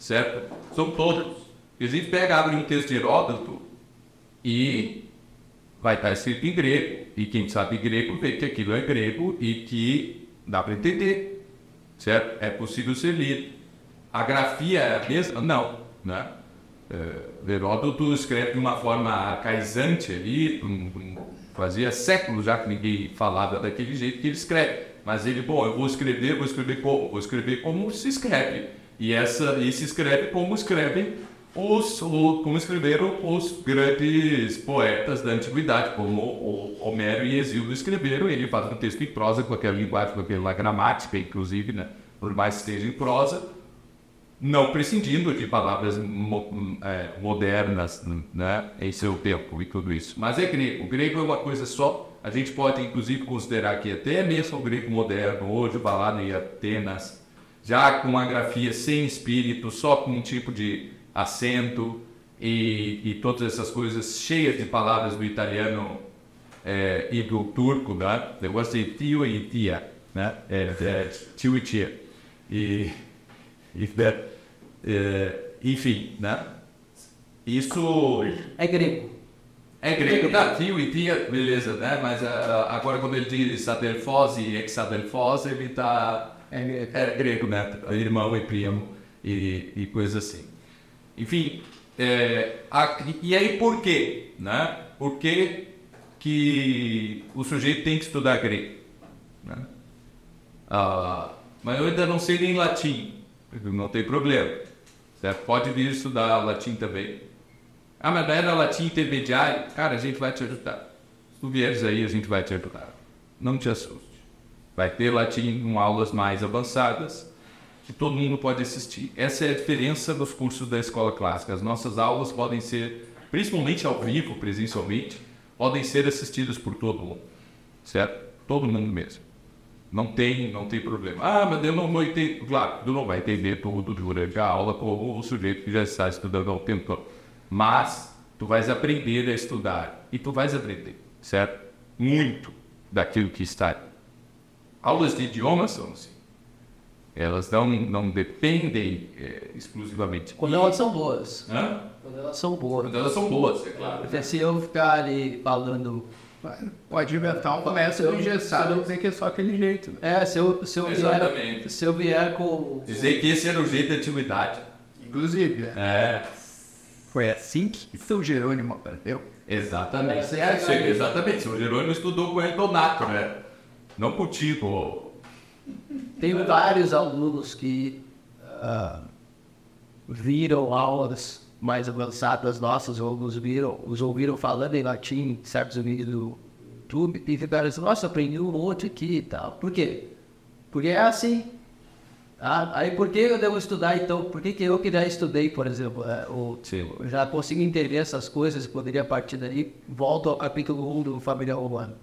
certo? São todos. E gente pega, abre um texto de Heródoto e vai estar escrito em grego. E quem sabe grego vê que aquilo é grego e que dá para entender, certo? É possível ser lido. A grafia é a mesma? Não, né? É, Heródoto escreve de uma forma arcaizante ali, fazia séculos já que ninguém falava daquele jeito que ele escreve. Mas ele, bom, eu vou escrever, vou escrever como? Vou escrever como se escreve. E, essa, e se escreve como escrevem os, como escreveram os grandes poetas da antiguidade, como o Homero e Exílio escreveram. Ele faz um texto em prosa com aquela linguagem, com aquela gramática, inclusive, né? por mais que esteja em prosa, não prescindindo de palavras mo, é, modernas né? em seu tempo e tudo isso. Mas é grego. O grego é uma coisa só. A gente pode, inclusive, considerar que até mesmo o grego moderno, hoje falado em Atenas, já com uma grafia sem espírito, só com um tipo de acento e, e todas essas coisas cheias de palavras do italiano é, e do turco, né? Negócio de tio e tia, né? É, é, tio e tia. E, e é, enfim, né? Isso... É grego. É grego, tá? Tio e tia, beleza, né? Mas uh, agora quando ele diz adelfose e exadelfose, ele está... É, é, grego, né? Irmão e primo e, e coisa assim. Enfim, é, a, e aí por quê? Né? Por que, que o sujeito tem que estudar grego? Né? Ah, mas eu ainda não sei nem latim, não tem problema. Certo? Pode vir estudar latim também. Ah, mas era latim intermediário? Cara, a gente vai te ajudar. Se tu vieres aí, a gente vai te ajudar. Não te assuste. Vai ter latim com aulas mais avançadas que todo mundo pode assistir. Essa é a diferença dos cursos da escola clássica. As nossas aulas podem ser, principalmente ao vivo, presencialmente, podem ser assistidas por todo mundo, certo? Todo mundo mesmo. Não tem, não tem problema. Ah, mas eu não, não entendo. Claro, tu não vai entender tudo durante a aula como o sujeito que já está estudando há um tempo. Mas tu vais aprender a estudar e tu vais aprender, certo? Muito daquilo que está. Aulas de idiomas são assim elas não, não dependem é, exclusivamente. Quando elas são boas. Hã? Quando elas são boas. Quando elas são boas, é claro. Porque se eu ficar ali falando. Pode inventar um comércio engessado, dizer que é só aquele jeito. É, se eu, se eu, vier, se eu vier com. Dizer que esse era o jeito da antiguidade. Inclusive. É. é. Foi assim que São Jerônimo aprendeu. Exatamente. É, é, exatamente. São Jerônimo estudou com o Donato, né? Não contigo, tenho vários alunos que uh, viram aulas mais avançadas nossas, ou nos viram, os ouviram falando em latim, certos vídeos do YouTube, e ficaram assim, nossa, aprendi um monte aqui e tal. Por quê? Porque é assim. Ah, aí por que eu devo estudar então? Por que, que eu que já estudei, por exemplo, é, ou, já consigo entender essas coisas, poderia partir daí, volto ao capítulo 1 do Família Romana.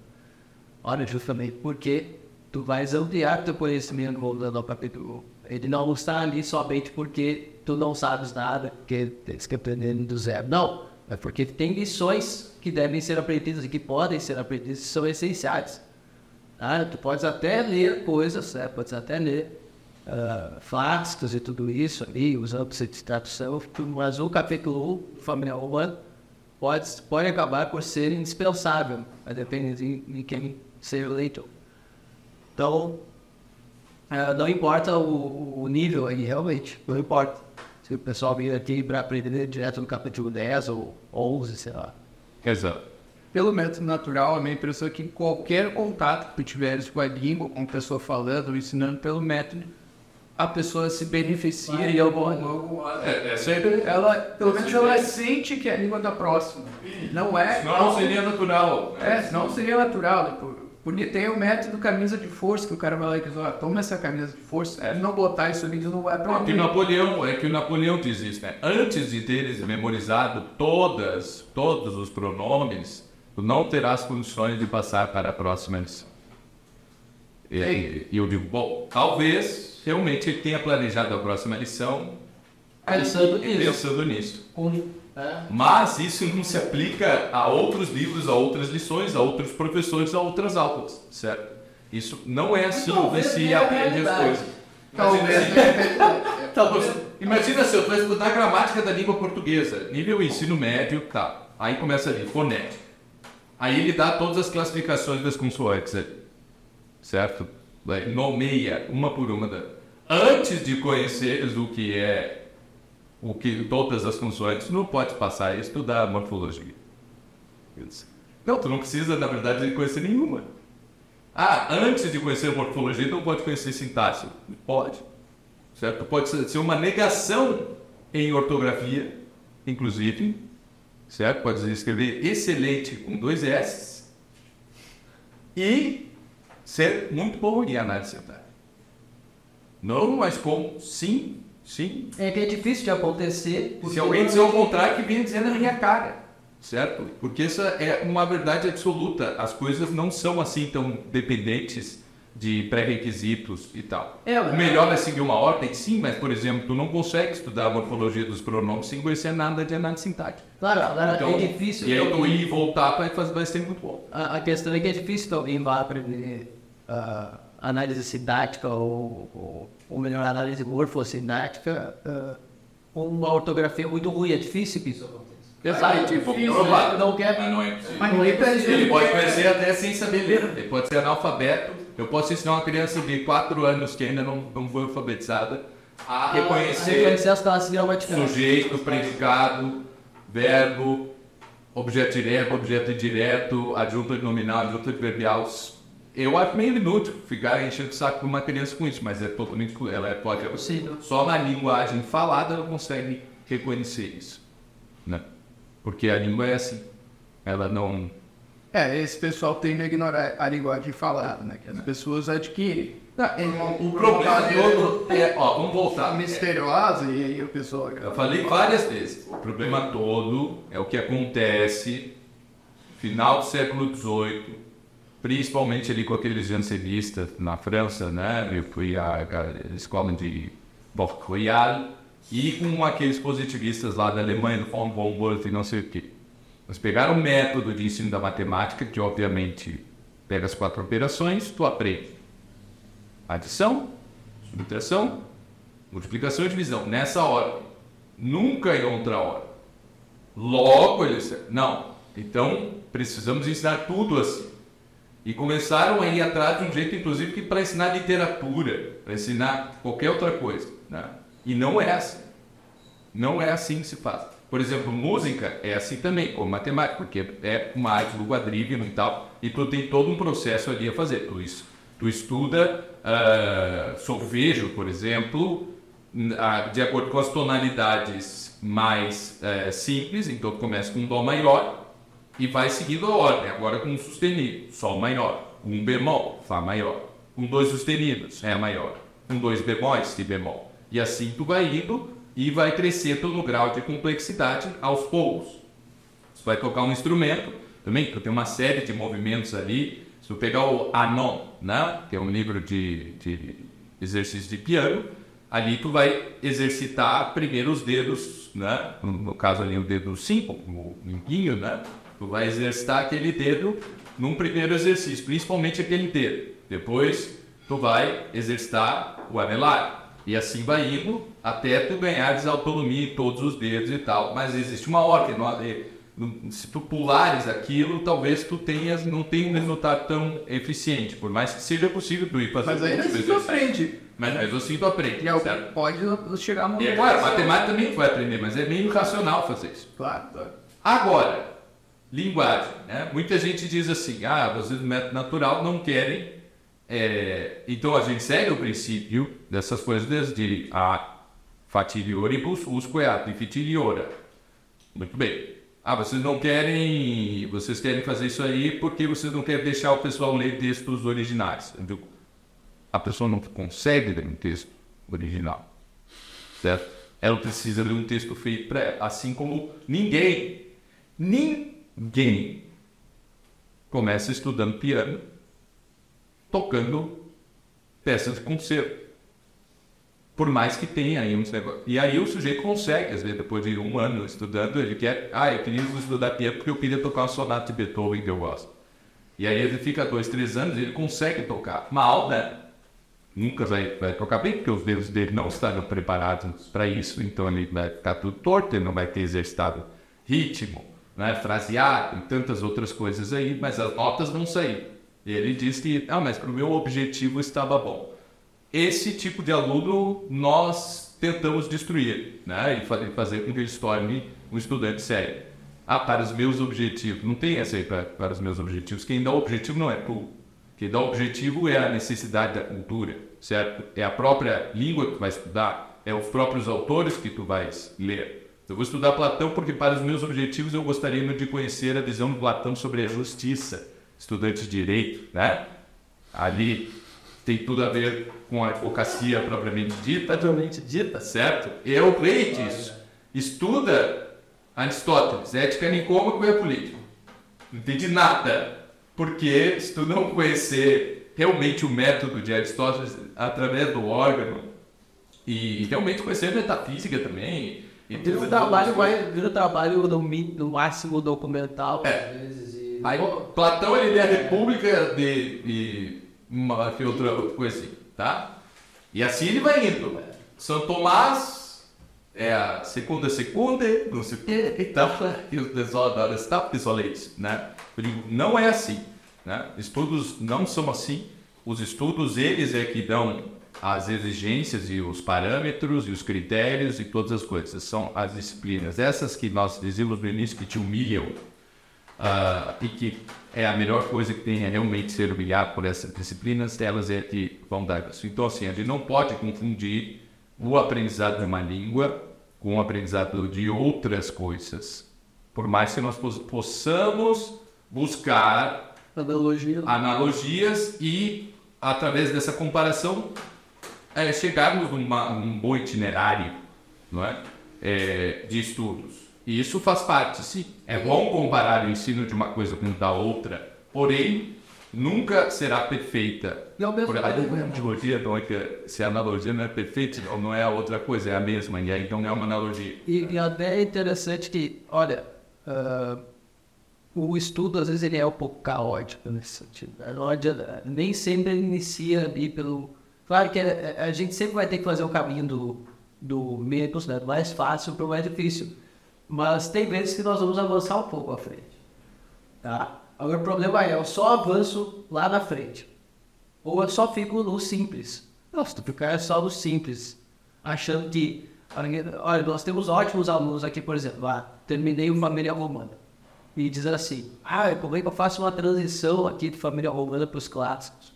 Olha, justamente porque tu vais ampliar teu conhecimento voltando ao capítulo 1. Ele não está ali somente porque tu não sabes nada, porque tens que aprender do zero. Não, é porque tem lições que devem ser aprendidas e que podem ser aprendidas e são essenciais. Ah, tu podes até ler coisas, né? podes até ler uh, clássicos e tudo isso ali, usando tradução, mas o capítulo 1, Família Humana, pode, pode acabar por ser indispensável, vai depender de, de quem seja o leitor. Então, é, não importa o, o, nível aí, realmente, não importa. Se o pessoal vir aqui para aprender direto no capítulo 10 ou 11, sei lá. Exato. Pelo método natural, a minha impressão é que qualquer contato que tiveres com a língua, com a pessoa falando, ensinando pelo método, a pessoa se beneficia Vai, e algum, é, é sempre ela pelo menos ela sente que é a língua da próxima não é não, não seria natural é não seria natural Porque tem o método camisa de força, que o cara vai lá e diz, ó, toma essa camisa de força, é não botar isso ali, não vai pra É que o Napoleão, é que o Napoleão diz isso, né? Antes de teres memorizado todas, todos os pronomes, tu não terás condições de passar para a próxima lição. E, eu digo, bom, talvez realmente ele tenha planejado a próxima lição Pensando nisso. pensando nisso. É. Mas isso não se aplica a outros livros, a outras lições, a outros professores, a outras aulas, certo? Isso não é assim que se aprende as coisas. Talvez. Talvez. Imagina se eu estou estudando gramática da língua portuguesa, nível ensino médio, tá. Aí começa ali, fonética. Aí ele dá todas as classificações das consoantes ali, certo? Nomeia uma por uma. Da... Antes de conheceres o que é o que todas as consoantes, não pode passar a estudar morfologia. Não, tu não precisa, na verdade, de conhecer nenhuma. Ah, antes de conhecer morfologia, tu não pode conhecer sintaxe. Pode certo? Pode ser uma negação em ortografia, inclusive, certo? Pode escrever excelente com dois S e ser muito bom em análise sintática. Não, mas com sim, sim. É que é difícil de acontecer. Se alguém dizer o contrário, que venha dizer na minha cara, certo? Porque essa é uma verdade absoluta. As coisas não são assim tão dependentes de pré-requisitos e tal. É, o melhor é seguir uma ordem, sim, mas, por exemplo, tu não consegue estudar a morfologia dos pronomes sem conhecer nada de análise sintática. Claro, agora Então, é difícil. E aí tu ir e voltar vai, fazer- vai ser muito bom. A, a questão é que é difícil vá aprender ah, análise sintática ou, ou, ou melhor, análise morfossintática ah, com uma ortografia muito ruim. É difícil que isso aconteça. Exato, tipo, provável. Não quer Mas não é possível. Mas muita gente. Ele pode conhecer até sem saber ler, ele pode ser analfabeto. Eu posso ensinar uma criança de 4 anos que ainda não, não foi alfabetizada a reconhecer Reconhecer as classes gramaticais. sujeito, predicado, verbo, objeto direto, objeto indireto, adjunto nominal, adjunto adverbial. Eu acho meio inútil ficar enchendo o saco de uma criança com isso, mas é totalmente ela é, pode Possível. só na linguagem falada ela consegue reconhecer isso, né? Porque a língua é assim, ela não É, esse pessoal tende a ignorar a linguagem falada, né? Que as pessoas adquirem. o problema todo é, ó, vamos voltar. misteriosa e aí o pessoal. Eu falei várias vezes. O problema todo é o que acontece no final do século XVIII, principalmente ali com aqueles jansenistas na França, né? Eu fui à, à escola de Port-Royal e com aqueles positivistas lá da Alemanha, do von Humboldt e não sei o quê. Eles pegaram o método de ensino da matemática, que obviamente pega as quatro operações, tu aprende adição, subtração, multiplicação e divisão, nessa ordem. Nunca em outra ordem. Logo eles. Não. Então precisamos ensinar tudo assim. E começaram a ir atrás de um jeito, inclusive, que para ensinar literatura, para ensinar qualquer outra coisa. Né? E não é assim. Não é assim que se faz. Por exemplo, música é assim também, como matemática, porque é uma arte do quadrívio e tal, e tu tem todo um processo ali a fazer. Tu, tu estuda ah, solfejo, por exemplo, ah, de acordo com as tonalidades mais eh, simples, então tu começa com um Dó maior e vai seguindo a ordem, agora com um sustenido, Sol maior, um bemol, Fá maior, com dois sustenidos, Ré maior, com dois bemóis, Si bemol. E assim tu vai indo e vai crescendo no grau de complexidade aos poucos. Você vai tocar um instrumento, também tu tem uma série de movimentos ali. Se tu pegar o Anon, né, que é um livro de, de exercício de piano, ali tu vai exercitar primeiro os dedos, né, no caso ali o dedo 5, o limpinho, né, tu vai exercitar aquele dedo num primeiro exercício, principalmente aquele dedo. Depois tu vai exercitar o anelar. E assim vai indo até tu ganhares autonomia em todos os dedos e tal. Mas existe uma ordem. É- não- se tu pulares aquilo, talvez tu tenhas, não tenha um resultado tão eficiente. Por mais que seja possível tu ir fazer Mas ainda assim tu aprende. Mas mesmo assim tu aprende. E alguém certo? pode chegar a uma E agora, matemática também tu vai aprender, mas é meio irracional fazer isso. Claro, claro. Agora, linguagem. Né? Muita gente diz assim, ah, vocês do método natural não querem. é, então a gente segue o princípio dessas coisas de a fatilioribus usque ad difficiliora. Muito bem. Ah, vocês não querem. Vocês querem fazer isso aí porque vocês não querem deixar o pessoal ler textos originais. A pessoa não consegue ler um texto original. Certo? Ela precisa ler um texto feito para. Assim como ninguém, ninguém começa estudando piano tocando peças de concerto. Por mais que tenha aí uns negócios. E aí o sujeito consegue, às vezes, depois de um ano estudando, ele quer. Ah, eu queria estudar piano porque eu queria tocar o sonata de Beethoven que eu gosto. E aí ele fica dois, três anos e ele consegue tocar. Mal, né? Nunca vai, vai tocar bem, porque os dedos dele não estavam preparados para isso, então ele vai ficar tudo torto, ele não vai ter exercitado ritmo, né, fraseado e tantas outras coisas aí, mas as notas vão sair. E ele diz que, ah, mas para o meu objetivo estava bom. Esse tipo de aluno nós tentamos destruir, né? E fazer com que ele se torne um estudante sério. Ah, para os meus objetivos. Não tem essa aí para, para os meus objetivos. Quem dá o objetivo não é tu. Quem dá o objetivo é a necessidade da cultura, certo? É a própria língua que tu vai estudar, é os próprios autores que tu vais ler. Eu vou estudar Platão porque, para os meus objetivos, eu gostaria de conhecer a visão de Platão sobre a justiça estudantes de direito, né? Ali tem tudo a ver com a advocacia propriamente dita, propriamente dita, certo? Eu creio disso. Estuda Aristóteles, ética nicômaco e político. Não entendi nada. Porque se tu não conhecer realmente o método de Aristóteles através do órgão e realmente conhecer metafísica também. E Vira um trabalho, mais, vira um trabalho no, no máximo documental, É. às vezes. e- Aí, Platão ele é a República de, de uma outra coisa assim, tá? E assim ele vai indo. São Tomás é a segunda segunda, não sei o quê, e tal, e os desoladores, tal, desoleiros, né? Eu digo, não é assim, né? Estudos não são assim. Os estudos, eles é que dão as exigências e os parâmetros e os critérios e todas as coisas. São as disciplinas. Essas que nós dizíamos no início que te humilham, ah, e que é a melhor coisa que tem é realmente ser humilhado por essas disciplinas, elas é que vão dar isso. Então, assim, a gente não pode confundir o aprendizado de uma língua com o aprendizado de outras coisas. Por mais que nós poss- possamos buscar Analogia. analogias e, através dessa comparação, é, chegarmos numa, num bom itinerário não é? É, de estudos. E isso faz parte, sim. É bom comparar o ensino de uma coisa com da outra, porém, nunca será perfeita. E ao mesmo a analogia não é que se a analogia não é perfeita, ou não é a outra coisa, é a mesma, e aí então é uma analogia. E, e até é interessante que, olha, ah, o estudo às vezes ele é um pouco caótico nesse sentido. né? Não adianta- nem sempre ele inicia ali pelo. Claro que a, a gente sempre vai ter que fazer o caminho do, do menos, né, mais fácil para o mais difícil. Mas tem vezes que nós vamos avançar um pouco à frente. Tá? Agora o problema é, eu só avanço lá na frente. Ou eu só fico no simples. Se tu ficar só no simples, achando que. Olha, nós temos ótimos alunos aqui, por exemplo. Ah, terminei o Família Romana. E diz assim: Ah, como é que eu faço uma transição aqui de Família Romana para os clássicos?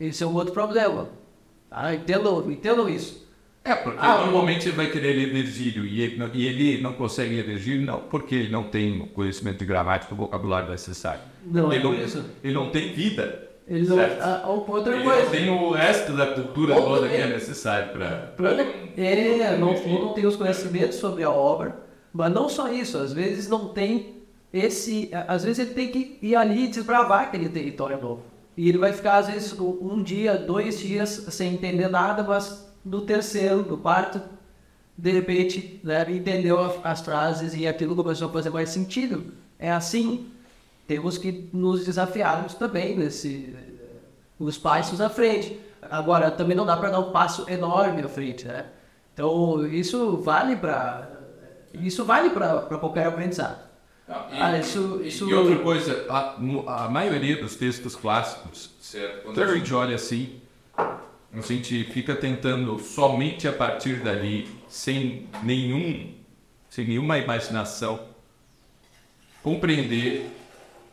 Esse é um outro problema. Ah, entendam, entendam isso. É, porque Ah, normalmente ele vai querer ler Virgílio e ele, não, e ele não consegue ler Virgílio, não, porque ele não tem o conhecimento de gramática, o vocabulário necessário. Não, ele, é não, isso. ele não tem vida. Eles não. certo? Ah, outra Ele coisa. não tem o resto da cultura Outra toda que é necessário para. É, não, ou não tem os conhecimentos sobre a obra, mas não só isso, às vezes não tem esse. Às vezes ele tem que ir ali e desbravar aquele território novo. E ele vai ficar, às vezes, um dia, dois dias sem entender nada, mas no terceiro, no quarto, de repente, né, entendeu as frases e aquilo começou a fazer mais sentido. É assim, temos que nos desafiarmos também nesse, os passos à frente. Agora, também não dá para dar um passo enorme à frente, né? Então, isso vale para isso vale para qualquer aprendizado. Ah, isso, isso E outra coisa, a, a maioria dos textos clássicos, certo? quando a gente olha assim, a gente fica tentando somente a partir dali, sem nenhum, sem nenhuma imaginação, compreender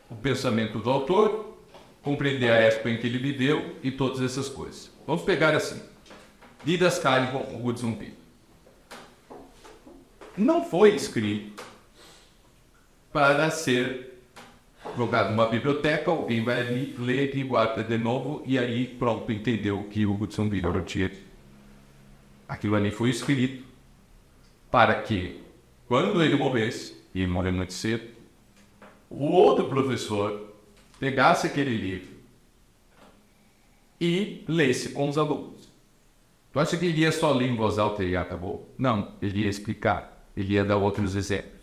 o pensamento do autor, compreender a época em que ele viveu e todas essas coisas. Vamos pegar assim, Didascalia com o Zumbi. Não foi escrito para ser jogado numa biblioteca, alguém vai ali, ler e guarda de novo, e aí pronto, entendeu que o Hudson Vieira tinha. Aquilo ali foi escrito para que, quando ele morresse, e morreu muito cedo, o outro professor pegasse aquele livro e lesse com os alunos. Tu acha que ele ia só ler em voz alta e acabou? Não, ele ia explicar, ele ia dar outros exemplos,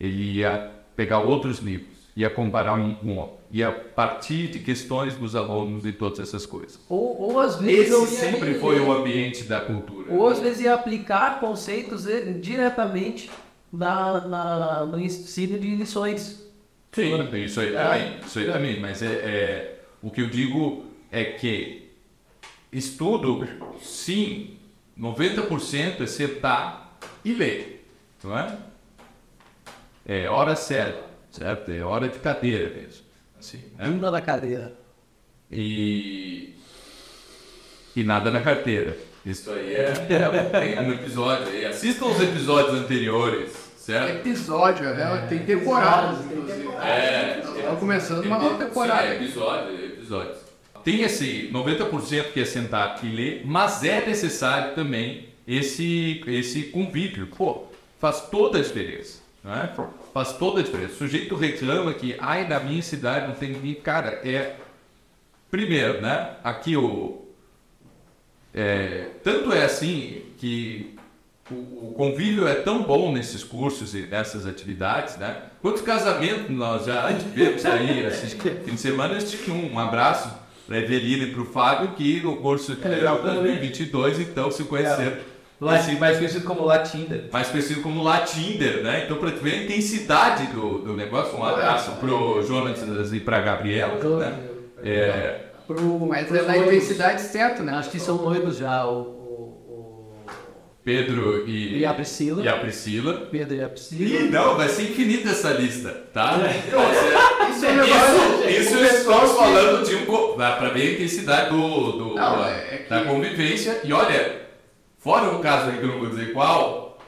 ele ia pegar outros livros, ia comparar um com outro, ia partir de questões dos alunos e todas essas coisas. Ou, ou às vezes. Esse eu ia- sempre foi o ambiente da cultura. Ou às vezes ia aplicar conceitos diretamente na, na, no ensino de lições. Sim, isso aí também, isso aí também, mas é, é- o que eu digo é que estudo, sim, 90% é sentar e ler, não é? É hora certa, certo? É hora de cadeira mesmo, assim, né? Bunda da cadeira. E, e nada na carteira. Isso aí é, é no episódio aí. Assistam os episódios anteriores, certo? Episódio, né? Tem temporadas, inclusive. É, Tá começando uma nova temporada. Sim, é episódio, é episódio. Tem esse 90% que é sentar e ler, mas é necessário também esse, esse convívio. Pô, faz toda a diferença. Não é? Faz toda a diferença. O sujeito reclama que, ai, na minha cidade não tem ninguém. Cara, é. Primeiro, né? Aqui o. É, tanto é assim que o, convívio é tão bom nesses cursos e nessas atividades, né? Quantos casamentos nós já tivemos aí? Esses fim de semana eu tive um, um abraço para Evelina e para o Fábio, que no curso de 2022, então, se conheceram. Assim, mais conhecido como Latinda. Mais conhecido como Latinder, né? Então, para ver a intensidade do, do negócio, um abraço pro Jonas e pra Gabriela, né? É, Pro, Mas é na intensidade certa, né? Acho que são noivos já, o, o, Pedro e, e a Priscila. e a Priscila. Pedro e a Priscila. Ih, não, vai ser infinita essa lista, tá? Isso é um negócio. Isso, isso pessoal que- falando de um. pra ver a intensidade do, do- Não, da, é que- da convivência. E olha, fora o caso aí que eu não vou dizer qual,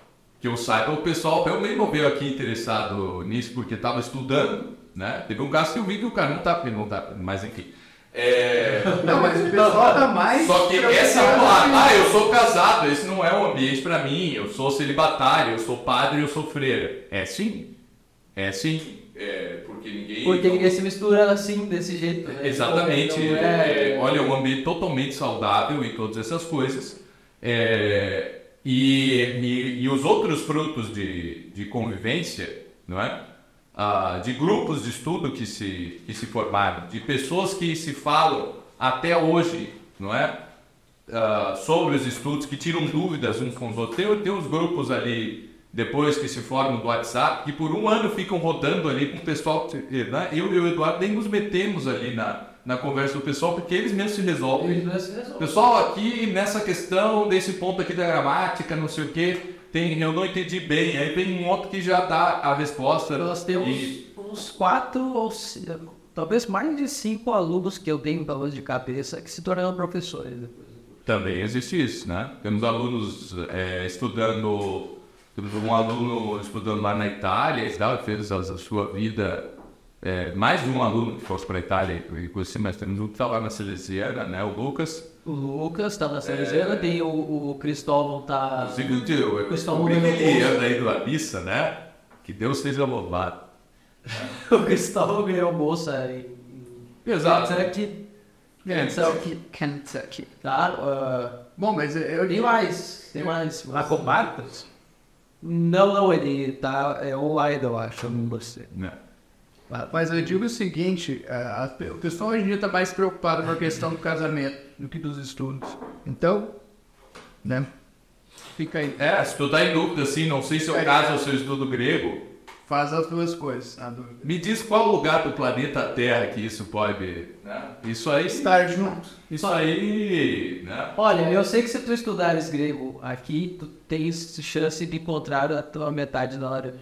que eu saiba, o pessoal eu mesmo veio aqui interessado nisso porque estava estudando, né? Teve um caso que eu vi que o cara não tá, não tá, mas enfim. É, Não, mas o pessoal tá mais. só que essa é uma. Ah, eu sou casado, esse não é um ambiente pra mim. Eu sou celibatário, eu sou padre, eu sou freira. É sim. É sim. É, porque ninguém. Porque ninguém se mistura assim, desse jeito. né? Exatamente. Não é- É, olha, é um ambiente totalmente saudável e todas essas coisas. É, e, e, e os outros frutos de, de convivência, não é? Ah, de grupos de estudo que se, que se formaram, de pessoas que se falam até hoje, não é? Ah, sobre os estudos, que tiram dúvidas uns com os outros. Tem, tem uns grupos ali, depois que se formam do WhatsApp, que por um ano ficam rodando ali com o pessoal. Né? Eu e o Eduardo nem nos metemos ali na, na conversa do pessoal, porque eles mesmos se resolvem. Eles não se resolvem. Pessoal, aqui nessa questão, desse ponto aqui da gramática, não sei o que, tem, eu não entendi bem. Aí vem um outro que já dá a resposta. Nós temos E- uns quatro ou cinco, talvez mais de cinco alunos que eu tenho valores de cabeça que se tornaram professores depois. Também existe isso, né? Temos alunos é, estudando, temos um aluno estudando lá na Itália, e tal, fez a, a sua vida, é, mais de um aluno que fosse para a Itália, e conheci, mas temos um que está lá na Salesiana, né? O Lucas. O Lucas tá na Salesiana, tem o, o Cristóvão tá. Seguinte, eu, eu Cristóvão ganhou bolsa. anda aí da missa, né? Que Deus seja louvado. O Cristóvão ganhou bolsa em Exato. Kentucky. É, Kentucky. Kentucky. Tá? ah, Bom, mas eu tem mais. Tem mais. Racobatas? Não, não, ele tá é online, eu acho, não você. né? Mas eu digo o seguinte, é, a- o pessoal hoje em dia está mais preocupado com a questão do casamento do que dos estudos. Então, né? Fica aí. É, se tu tá em dúvida, assim, não sei se é o caso ou se eu estudo grego, Faz as duas coisas, na dúvida. me diz qual lugar do planeta Terra que isso pode. Né? Isso aí. Estar junto. Isso aí. Né? Olha, eu sei que se tu estudares grego aqui, tu tens chance de encontrar a tua metade da laranja.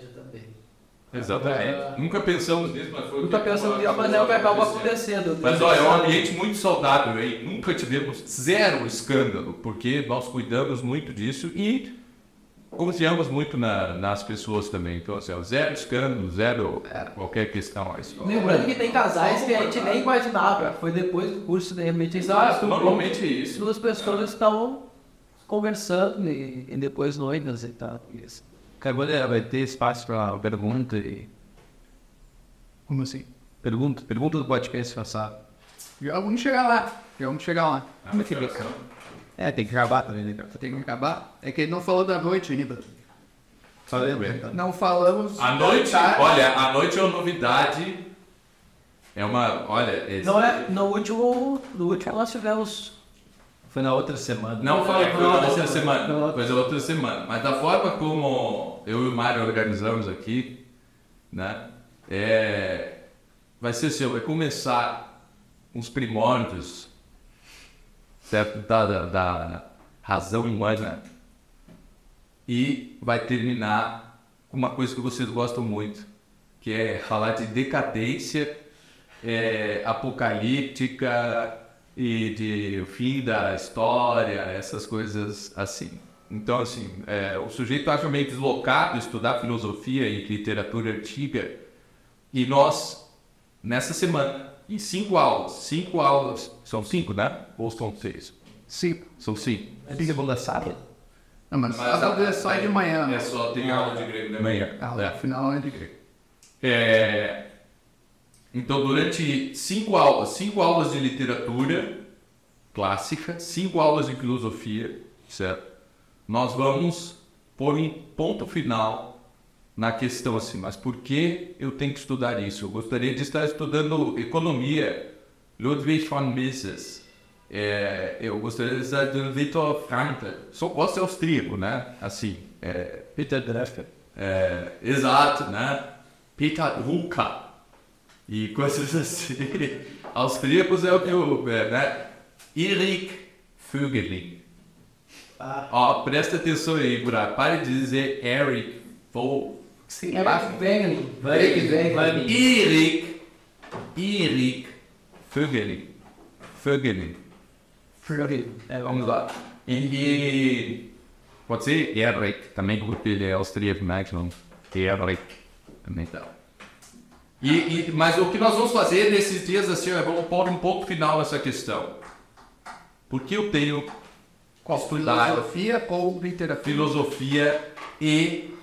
Exatamente. Nunca pensamos nisso, mas foi. Nunca acabou nisso, mas é o que acaba acontecendo. Mas olha, é um ambiente muito saudável, hein? Nunca tivemos zero escândalo, porque nós cuidamos muito disso e confiamos muito na- nas pessoas também. Então, assim, ó, zero escândalo, zero qualquer questão. Lembrando que tem casais que a gente nem imaginava. Foi depois do curso, de repente, Exato, normalmente é isso. duas pessoas estavam conversando e, e depois noivas e tal. Isso. Agora vai ter espaço para pergunta e. Como assim? Pergunta, pergunta do podcast passado. Já vamos chegar lá. Já vamos chegar lá. É, tem que acabar também, né? Tem que acabar. É que ele não falou da noite ainda. Só lembra. Não falamos. A noite, tarde. olha, a noite é uma novidade. É uma, olha, esse- Não é, no último, no último nós tivemos Foi na outra semana. Não foi, foi na outra semana. não. Foi na outra semana. Mas da forma como eu e o Mário organizamos aqui, né? É, vai ser assim, vai começar uns primórdios, certo? Da, da, da razão humana. E vai terminar com uma coisa que vocês gostam muito, que é falar de decadência é, apocalíptica e de fim da história, essas coisas assim. Então, assim, é, o sujeito acha meio deslocado estudar filosofia e literatura antiga e nós, nessa semana, em cinco aulas, cinco aulas, são cinco, né? Ou são seis? Sim. São cinco. É segunda sábado. Não, mas sábado é só de manhã. É né? só tem aula de grego de manhã. Ah, É. Afinal é de grego. É, então, durante cinco aulas, cinco aulas de literatura clássica, cinco aulas de filosofia, certo? Nós vamos pôr um ponto final na questão assim, mas por que eu tenho que estudar isso? Eu gostaria de estar estudando economia, Ludwig von Mises. É, eu gostaria de estar estudando Viktor Frankl. Só posso ser austríaco, né? Assim, é, Peter Dreffer. é, exato, né? Peter E coisas assim. Austríacos é o que eu, é, né? Erich Vögeling. Ó, presta atenção aí, Buraco. Pare de dizer Eric. É Wegelin. Wegelin. Erich, Erich Vögeling. Vögeling. É, Vamos lá. E, pode ser Eric também, porque ele é austríaco, né? Então, Eric também tá. E, e- mas o que nós vamos fazer nesses dias assim, é vamos pôr um ponto final nessa questão. Porque eu tenho estudado Filosofia ou literatura? filosofia e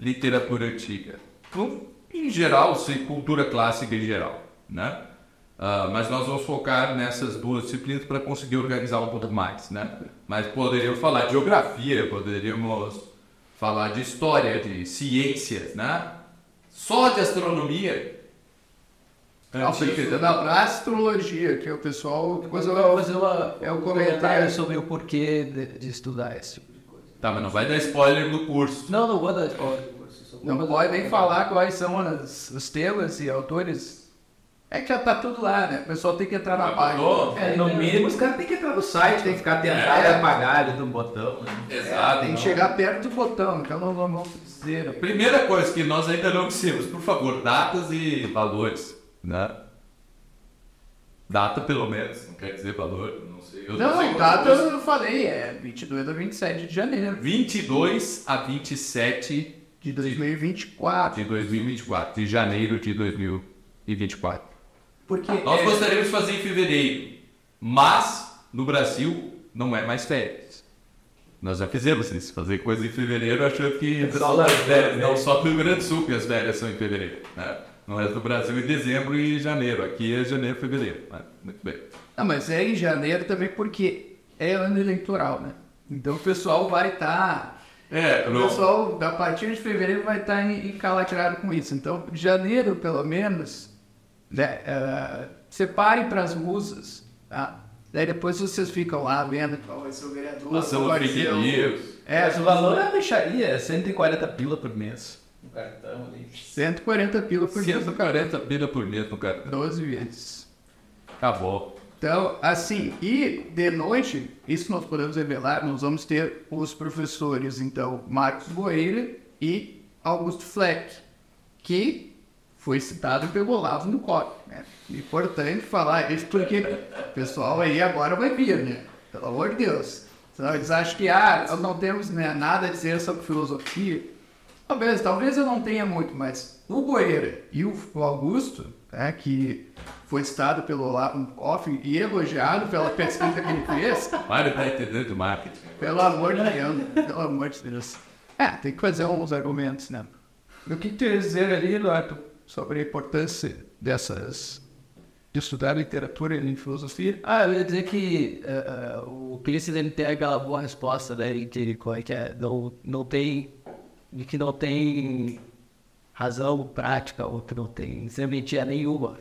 literatura antiga. Com- Em geral, sim, cultura clássica em geral, né? Ah, mas nós vamos focar nessas duas disciplinas para conseguir organizar um pouco mais, né? Mas poderíamos falar de geografia, poderíamos falar de história, de ciência, né? Só de astronomia. Não, antiga. não, na astrologia, que é o pessoal. Depois eu vou fazer uma, é o um comentário. sobre o porquê de, de estudar esse tipo de coisa. Tá, mas não vai dar spoiler no curso. Não, não vou dar spoiler. Não fazer- pode nem falar quais são as, os temas e autores. É que já tá tudo lá, né? O pessoal tem que entrar na página. Tô. É, no mínimo, os caras têm que entrar no site, tem que ficar tentando É. apagar ali do botão. Né? Exato. Tem que chegar perto do botão, então não não vamos dizer. né? Primeira coisa que nós ainda não dissemos, por favor, datas e valores, né? Data pelo menos, não quer dizer valor, não sei. Eu sei Não, quantas data eu falei, é 22 a 27 de janeiro 22 a 27 de 2024. de 2024, de janeiro de 2024. Porque Nós é, gostaríamos de fazer em fevereiro, mas no Brasil não é mais férias. Nós já fizemos isso, fazer coisa em fevereiro, achando que Só nas férias, né? não só no Rio Grande do Sul que as férias são em fevereiro. Né? No resto do Brasil em dezembro e janeiro. Aqui é janeiro e fevereiro. Mas, muito bem. Não, mas é em janeiro também porque é ano eleitoral, né? Então o pessoal vai estar. É, o pessoal, a partir de fevereiro, vai estar encalatrado com isso. Então, janeiro, pelo menos, né, eh, separem para as musas, tá? Daí depois vocês ficam lá vendo qual vai ser o vereador. ser o- pequeninos. É, Mas o valor é deixaria, é 140 pila por mês. Um cartão ali. 140 pila por dia, 140 pila por mês no cartão. 12 vezes. Acabou. Então, assim, e de noite, isso nós podemos revelar, nós vamos ter os professores, então, Marcos Boeira e Augusto Fleck, que foi citado pelo Olavo no COP, né? Importante falar isso porque o pessoal aí agora vai vir, né? Pelo amor de Deus. Então, eles acham que ah, nós não temos né, nada a dizer sobre filosofia. Talvez, talvez eu não tenha muito, mas o Goeira e o Augusto, né, que foi citado pelo Olavo Koff e elogiado pela pesquisa que ele fez, Mário tá entendendo marketing. pelo amor de Deus, pelo amor de Deus. É, tem que fazer uns argumentos, né? O que tu ia dizer ali, Eduardo, sobre a importância dessas... de estudar literatura e filosofia? Ah, eu ia dizer que eh, eh, o Clício ele tem aquela boa resposta, né? Que, é que é? Não, não tem. De que não tem razão prática, ou que não tem serventia nenhuma.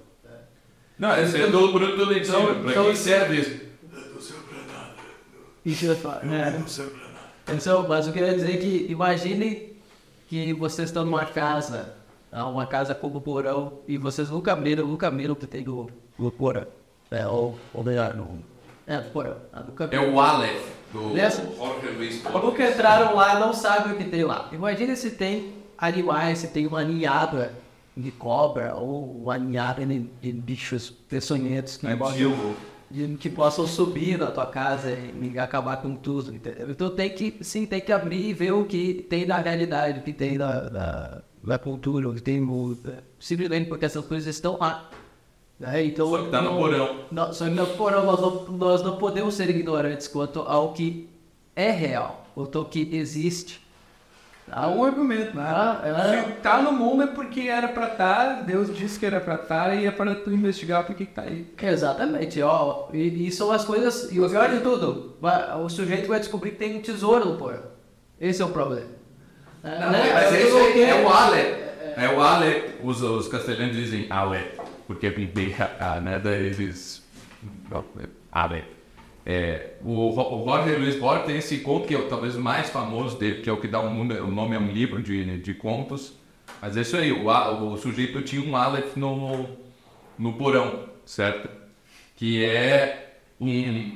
Não, esse é do Bruno do. Então- Pra então- quem serve isso? Isso eu falo, né? Então, mas eu queria dizer que imagine que vocês estão numa casa, uma casa como porão, e vocês nunca abriram, nunca abriram que tem o, o porão. É, ou, ou melhor, no, é, porão. Ah, nunca É abriram. o Aleph do Nessa- Jorge Luiz Nunca entraram lá não sabem o que tem lá. Imagina se tem animais, se tem uma ninhada de cobra ou uma ninhada de, de bichos peçonhentos que, possam, de- que possam subir na tua casa e, acabar com tudo, entendeu? Então tem que, sim, tem que abrir e ver o que tem na realidade, o que tem na, na, na cultura, o que tem no, simplesmente porque essas coisas estão lá. Né? Então, Só que tá no não- porão. não, só que no porão nós não, nós não podemos ser ignorantes quanto ao que é real, quanto ao que existe. Há um argumento, né? Ah, é. Se tá no mundo é porque era pra estar, Deus disse que era pra estar e é para tu investigar por que tá aí. Exatamente, ó. E, e são as coisas. E o pior de tudo, o sujeito vai descobrir que tem um tesouro no porão. Esse é o problema. É, né? Mas esse aí é o Aleph. É o Aleph. Os, os castelhanos dizem Aleph. Porque é bem ah, né? Daí eles. é Aleph. É, o, o Jorge Luiz Borges tem esse conto que é o- talvez o mais famoso dele, que é o que dá um o nome a um livro de, de contos. Mas é isso aí, o, A- o sujeito tinha um Aleph no, no porão, certo? Que é um.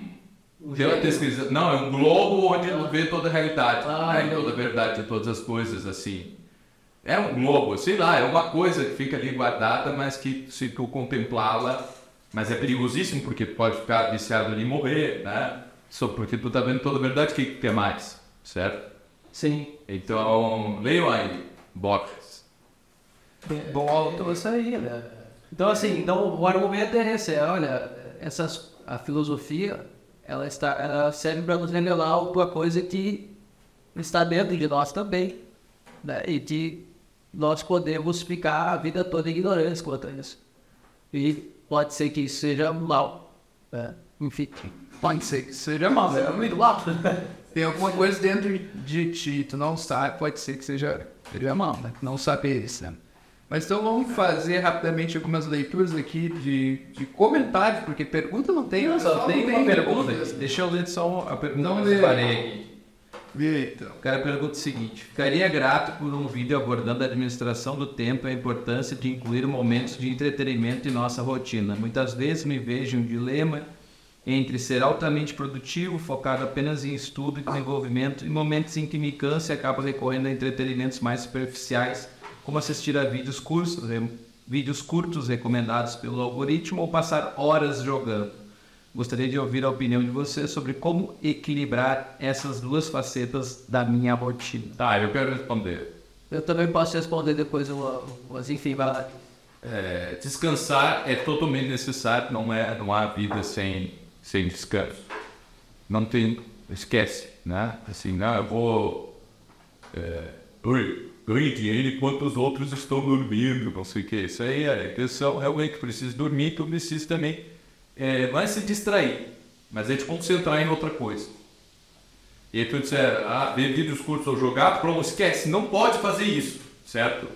Pela pesquisa. Não, é um globo onde ele vê toda a realidade, Ah, né, toda a verdade de todas as coisas, assim. É um globo, sei lá, é uma coisa que fica ali guardada, mas que se tu contemplá-la, mas é perigosíssimo porque tu pode ficar viciado ali e morrer, né? Só porque tu tá vendo toda a verdade, o que quer mais, certo? Sim. Então, leiam aí, Borges. Bom, então isso aí, né? Então, assim, então, o argumento é esse, é, olha, essas, a filosofia, ela, está, ela serve para nos revelar alguma coisa que está dentro de nós também, né? E que nós podemos ficar a vida toda ignorantes quanto a isso. E pode ser que isso seja mal, né? Enfim, Pode ser que seja mal, é muito mal. Tem alguma coisa dentro de ti, tu não sabe, pode ser que seja, seja mal, né? Não saber isso, né? Mas então vamos fazer rapidamente algumas leituras aqui de, de comentários, porque pergunta não tem, né? Só tem uma pergunta. Deixa eu ler só a pergunta Não que lê. eu separei aqui. O cara pergunta o seguinte: Ficaria grato por um vídeo abordando a administração do tempo e a importância de incluir momentos de entretenimento em nossa rotina. Muitas vezes me vejo em um dilema entre ser altamente produtivo, focado apenas em estudo e desenvolvimento, e momentos em que me canso e acabo recorrendo a entretenimentos mais superficiais, como assistir a vídeos re- vídeos curtos recomendados pelo algoritmo ou passar horas jogando. Gostaria de ouvir a opinião de você sobre como equilibrar essas duas facetas da minha rotina. Tá, eu quero responder. eu também posso responder depois, uma, mas enfim, vai lá. É, descansar é totalmente necessário, não, é, não há vida sem, sem descanso. Não tem, esquece, né? Assim, não, eu vou é, oi, ganhe dinheiro enquanto os outros estão dormindo, não sei o que. Isso aí é a intenção, realmente precisa dormir, tu precisa também, é, não é se distrair, mas é te concentrar em outra coisa. E aí tu disser, ah, ver vídeos curtos ou jogar, pronto, esquece, não pode fazer isso, certo?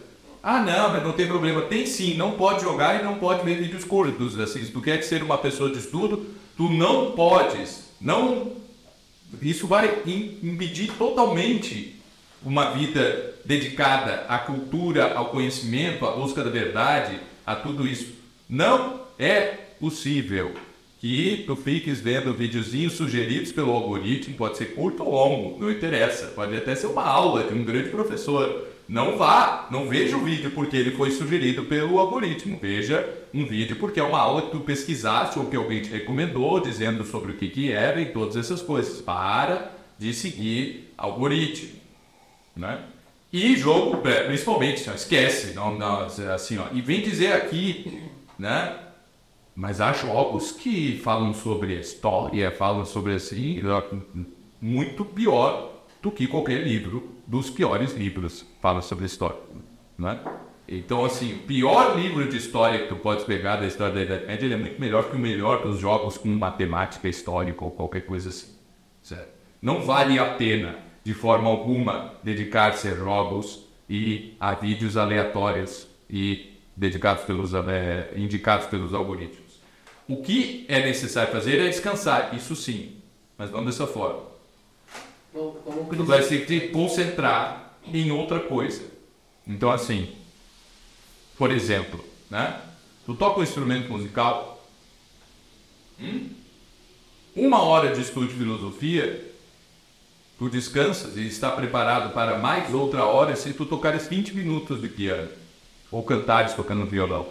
Ah, não, mas não tem problema. Tem sim, não pode jogar e não pode ver vídeos curtos. Assim, se tu quer ser uma pessoa de estudo, tu não podes. Não. Isso vai im- impedir totalmente uma vida dedicada à cultura, ao conhecimento, à busca da verdade, a tudo isso. Não é possível que tu fiques vendo videozinhos sugeridos pelo algoritmo, pode ser curto ou longo, não interessa. Pode até ser uma aula de um grande professor. Não vá, não veja o vídeo porque ele foi sugerido pelo algoritmo. Veja um vídeo porque é uma aula que tu pesquisaste ou que alguém te recomendou, dizendo sobre o que, que era e todas essas coisas. Para de seguir algoritmo, né? E jogo, é, principalmente, não esquece, não, não, assim, ó, e vem dizer aqui, né? Mas há jogos que falam sobre a história, falam sobre assim, muito pior do que qualquer livro, dos piores livros falam sobre história, né? Então, assim, o pior livro de história que tu pode pegar da história da Idade Média, ele é muito melhor que o melhor dos jogos com matemática histórica ou qualquer coisa assim. Certo? Não vale a pena, de forma alguma, dedicar-se a jogos e a vídeos aleatórios e dedicados pelos, é, indicados pelos algoritmos. O que é necessário fazer é descansar, isso sim, mas não dessa forma. Tu vai ter que te concentrar em outra coisa. Então, assim, por exemplo, né? Tu toca um instrumento musical, hum? uma hora de estudo de filosofia, tu descansas e está preparado para mais outra hora se tu tocares 20 minutos de piano ou cantares tocando violão.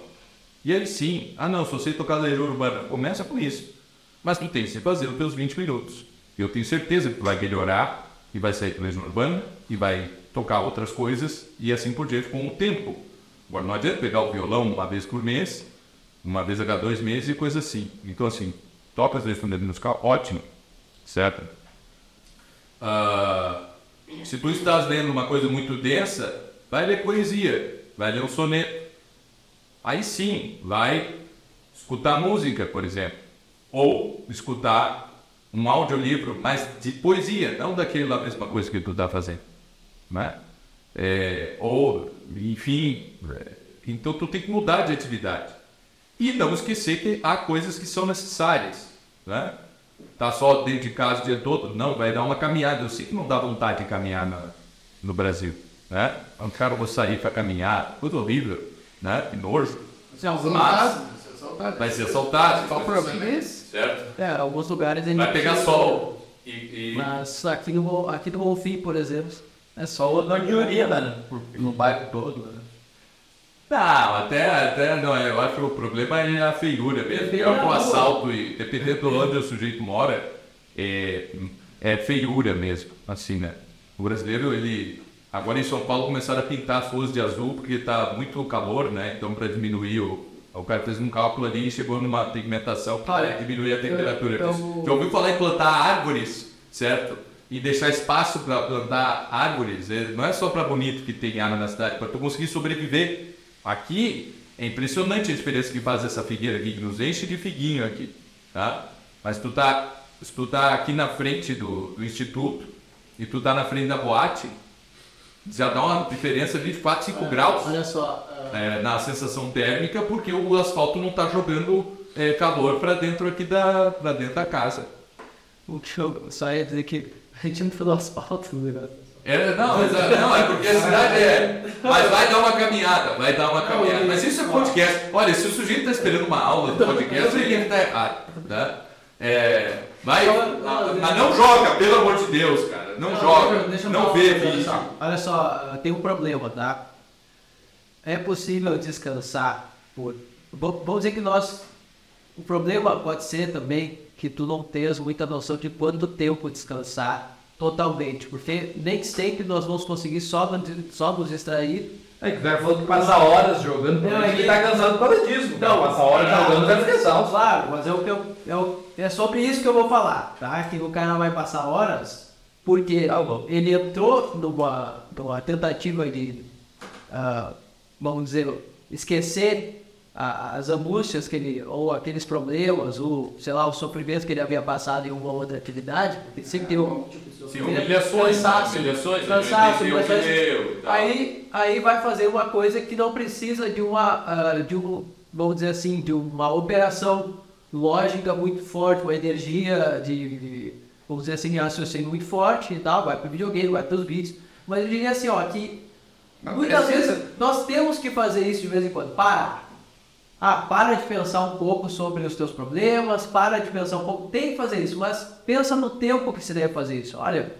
E ele sim, ah não, se você tocar letra urbana, começa com isso. Mas tu tens que fazer os teus 20 minutos. Eu tenho certeza que tu vai melhorar e vai sair letra urbana e vai tocar outras coisas e assim por diante com o tempo. Agora, não adianta pegar o violão uma vez por mês, uma vez a cada dois meses e coisa assim. Então, assim, toca as instrumentos musical, ótimo, certo? Uh, se tu estás lendo uma coisa muito densa, vai ler poesia, vai ler um soneto. Aí sim, vai escutar música, por exemplo. Ou escutar um audiolivro, mas de poesia, não daquela mesma coisa que tu está fazendo. Né? é, ou, enfim. É, então tu tem que mudar de atividade. E não esquecer que há coisas que são necessárias. Né? Tá só dentro de casa o dia todo? Não, vai dar uma caminhada. Eu sei que não dá vontade de caminhar na, no Brasil. Né? Um cara vou sair para caminhar, coisa horrível, né? Que nojo. Mas, vai ser assaltado. Qual o problema é esse? Certo? É, alguns lugares a gente Vai pegar sol. E, e... Mas aqui no, aqui no Golfinho, por exemplo, é só na maioria, né? No bairro todo, né? Não, até, até não, eu acho que o problema é a feiura mesmo. É o assalto e dependendo de onde o sujeito mora, é, é feiura mesmo, assim, né? O brasileiro, ele. Agora em São Paulo começaram a pintar as ruas de azul porque está muito calor, né? Então para diminuir o. O cara fez um cálculo ali e chegou numa pigmentação para diminuir a temperatura. Eu, eu... Já ouviu falar em plantar árvores, certo? e deixar espaço para plantar árvores. É, não é só para bonito que tem árvore na cidade, para tu conseguir sobreviver. Aqui é impressionante a diferença que faz essa figueira aqui, que nos enche de figuinho aqui. Tá? Mas tu tá, se tu tá aqui na frente do, do instituto e tu tá na frente da boate, já dá uma diferença de 4, 5 é, graus olha só, é, na sensação térmica, porque o asfalto não está jogando é, calor para dentro aqui da, dentro da casa. O que eu só ia dizer que a gente não falou asfalto no negócio. É, não, mas, é, não, é porque a cidade é. Mas vai dar uma caminhada, vai dar uma caminhada. Mas isso é podcast. Olha, se o sujeito está esperando uma aula do podcast, ele está errado. Né? É, vai, mas não joga, pelo amor de Deus, cara. Não, joga. não vê vídeo. Olha só, tem um problema, tá? É possível descansar por. Vamos dizer que nós. O problema pode ser também que tu não tenhas muita noção de quanto tempo descansar totalmente, porque nem sempre nós vamos conseguir só, só nos distrair. É que o cara falou que passa horas jogando, não, é ele tá cansado por causa disso. Não, passa horas é, jogando ter salto. Claro, mas é, o que eu, é, o, é sobre isso que eu vou falar, tá? Que o cara vai passar horas porque ele entrou numa, numa tentativa de, uh, vamos dizer, esquecer as angústias que ele, ou aqueles problemas, ou sei lá, o sofrimento que ele havia passado em uma outra atividade, ele sempre tem um. Sim, humilhações, humilhações, cansaço, aí, aí vai fazer uma coisa que não precisa de uma, uh, de um, vamos dizer assim, de uma operação lógica muito forte, uma energia de, de vamos dizer assim, raciocínio muito forte e tal, vai para o videogame, vai para os vídeos. Mas eu diria assim, ó, que muitas vezes nós temos que fazer isso de vez em quando. Para, ah, para de pensar um pouco sobre os teus problemas, para de pensar um pouco, tem que fazer isso, mas pensa no tempo que você deve fazer isso. Olha,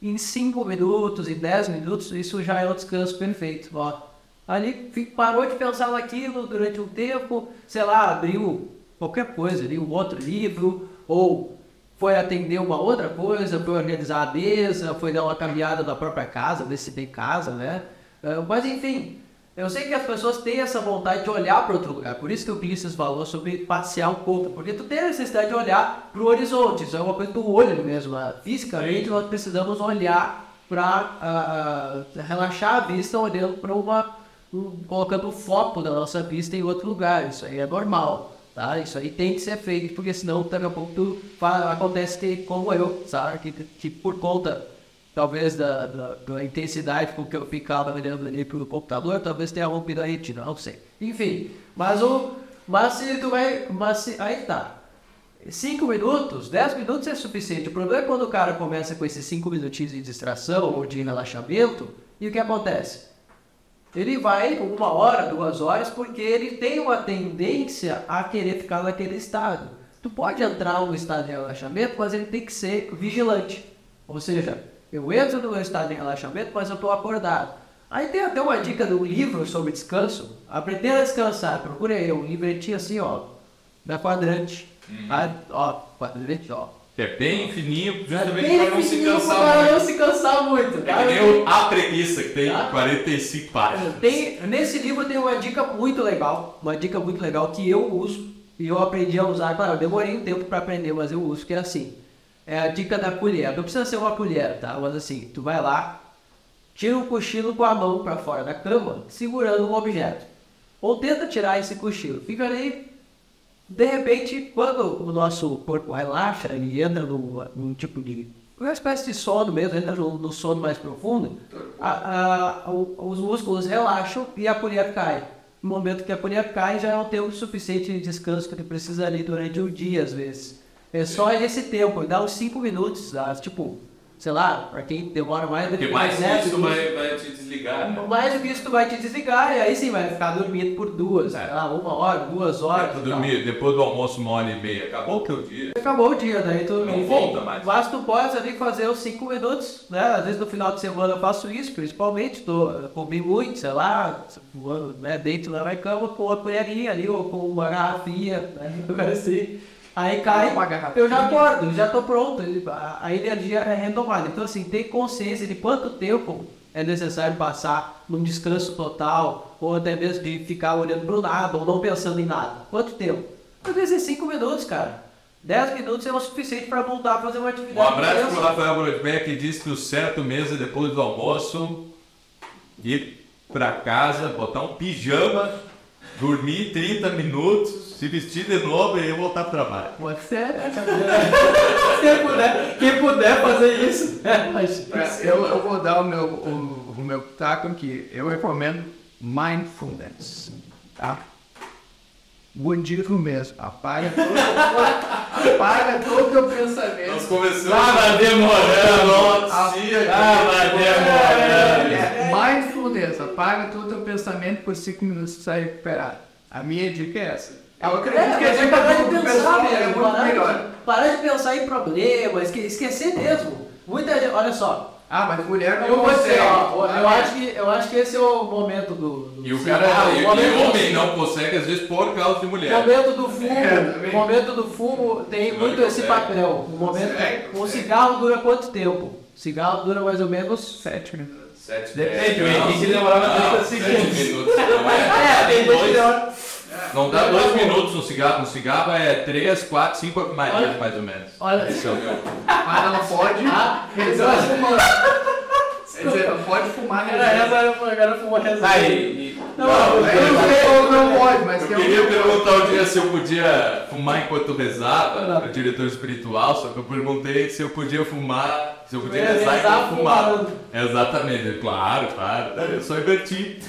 em 5 minutos, em 10 minutos, isso já é um descanso perfeito. Ó, ali parou de pensar naquilo durante um tempo, sei lá, abriu qualquer coisa, ali um outro livro, ou foi atender uma outra coisa, foi organizar a mesa, foi dar uma caminhada na própria casa, tem casa, né? Ah, Mas enfim, eu sei que as pessoas têm essa vontade de olhar para outro lugar, por isso que o Ulisses falou sobre passear um pouco, porque tu tem a necessidade de olhar para o horizonte, isso é uma coisa do olho mesmo. né? Fisicamente nós precisamos olhar para relaxar a vista olhando para uma. um- colocando o foco da nossa vista em outro lugar, isso aí é normal. Tá? Isso aí tem que ser feito, porque senão daqui a pouco tu fa- acontece que, como eu, sabe? Que, que por conta talvez da, da, da intensidade com que eu ficava olhando ali pro computador, talvez tenha rompido a retina, não sei. Enfim, mas o. Mas se tu vai. Mas se, aí tá. 5 minutos, 10 minutos é suficiente. O problema é quando o cara começa com esses 5 minutinhos de distração ou de relaxamento, e o que acontece? Ele vai uma hora, duas horas, porque ele tem uma tendência a querer ficar naquele estado. Tu pode entrar no estado de relaxamento, mas ele tem que ser vigilante. Ou seja, eu entro no estado de relaxamento, mas eu estou acordado. Aí tem até uma dica do livro sobre descanso. Aprender a descansar. Procure aí, um livretinho assim, ó. Da quadrante. Ah, ó, quadrante, ó. É bem fininho, justamente Bem para não se cansar não muito. se cansar muito. É tá? nem o A Preguiça, que tem Tá. 45 páginas. Tem, nesse livro tem uma dica muito legal, uma dica muito legal que eu uso e eu aprendi a usar. Claro, eu demorei um tempo para aprender, mas eu uso, que é assim. É a dica da colher. Não precisa ser uma colher, tá? Mas assim, tu vai lá, tira um cochilo com a mão para fora da cama, segurando um objeto. Ou tenta tirar esse cochilo. Fica ali de repente, quando o nosso corpo relaxa, ele entra num, tipo de. uma espécie de sono mesmo, entra no, no sono mais profundo, a- a- o- os músculos relaxam e a colher cai. No momento que a colher cai, já é um tempo suficiente de descanso que ele precisa ali durante o dia, às vezes. É só esse tempo, dá uns 5 minutos, tipo, sei lá, pra quem demora mais Porque mais dez isso vai, vai te desligar. né? Mais do que isso, tu vai te desligar e aí sim vai ficar dormindo por duas, sei lá, uma hora, duas horas. E tal. dormir, depois do almoço, uma hora e meia. Acabou o teu dia. Acabou o dia, daí tu Não volta mais. Mas tu pode ali fazer os 5 minutos, né? Às vezes no final de semana eu faço isso, principalmente, tô, eu comi muito, sei lá, né? Deito lá na cama com uma colherinha ali, ou com uma garrafinha, né? assim. Aí cai, eu já acordo, já tô pronto, a, energia é renovada. Então assim, ter consciência de quanto tempo é necessário passar num descanso total, ou até mesmo de ficar olhando pro nada, ou não pensando em nada. Quanto tempo? Às vezes é 5 minutos, cara. 10 minutos é o suficiente para voltar a fazer uma atividade. Um abraço intensa. pro Rafael Brodbeck que disse que o certo mesmo é depois do almoço ir pra casa, botar um pijama, dormir 30 minutos, se vestir de novo e voltar pro trabalho. Você, quem puder, quem puder fazer isso, é, mas Eu, eu vou dar o meu, o, o meu taco aqui. Eu recomendo mindfulness. Tá? Budismo mesmo. Apaga todo, apaga todo o teu pensamento. começamos. Ah, demorando, É, mindfulness. Apaga todo o teu pensamento por 5 minutos e sai recuperado. A minha dica é essa. Eu acredito que a é, dica parar de pensar é mesmo, muito parar, melhor. de, parar de pensar em problemas, esque- esquecer mesmo. Muita gente, olha só, Ah, mas mulher não eu consegue. ó, eu acho que eu acho que esse é o momento do, do E o cara, ah, e, o e momento- homem não consegue, às vezes, por causa de O mulher. momento do fumo, É, o momento do fumo tem Não muito esse consegue. papel. O momento, Consegue, o consegue. cigarro dura quanto tempo? O cigarro dura mais ou menos Sete minutos. Sete, Depende, o Henrique demorava não, 30 sete segundos. minutos, não é? É, tem dois- demora- Não dá dois minutos no cigarro. No cigarro é três, quatro, cinco, mais, Olha. mais ou menos. Olha. Esse é o meu. Mas não pode. Ah, fumando. Quer dizer, pode fumar Era essa, era fumar reserva. Aí, Não, Não, não não pode, mas Eu queria perguntar um dia se eu podia fumar enquanto rezava, Não. o diretor espiritual, só que eu perguntei se eu podia fumar, se eu podia rezar fumava. fumando. Exatamente, claro, claro. Eu só inverti.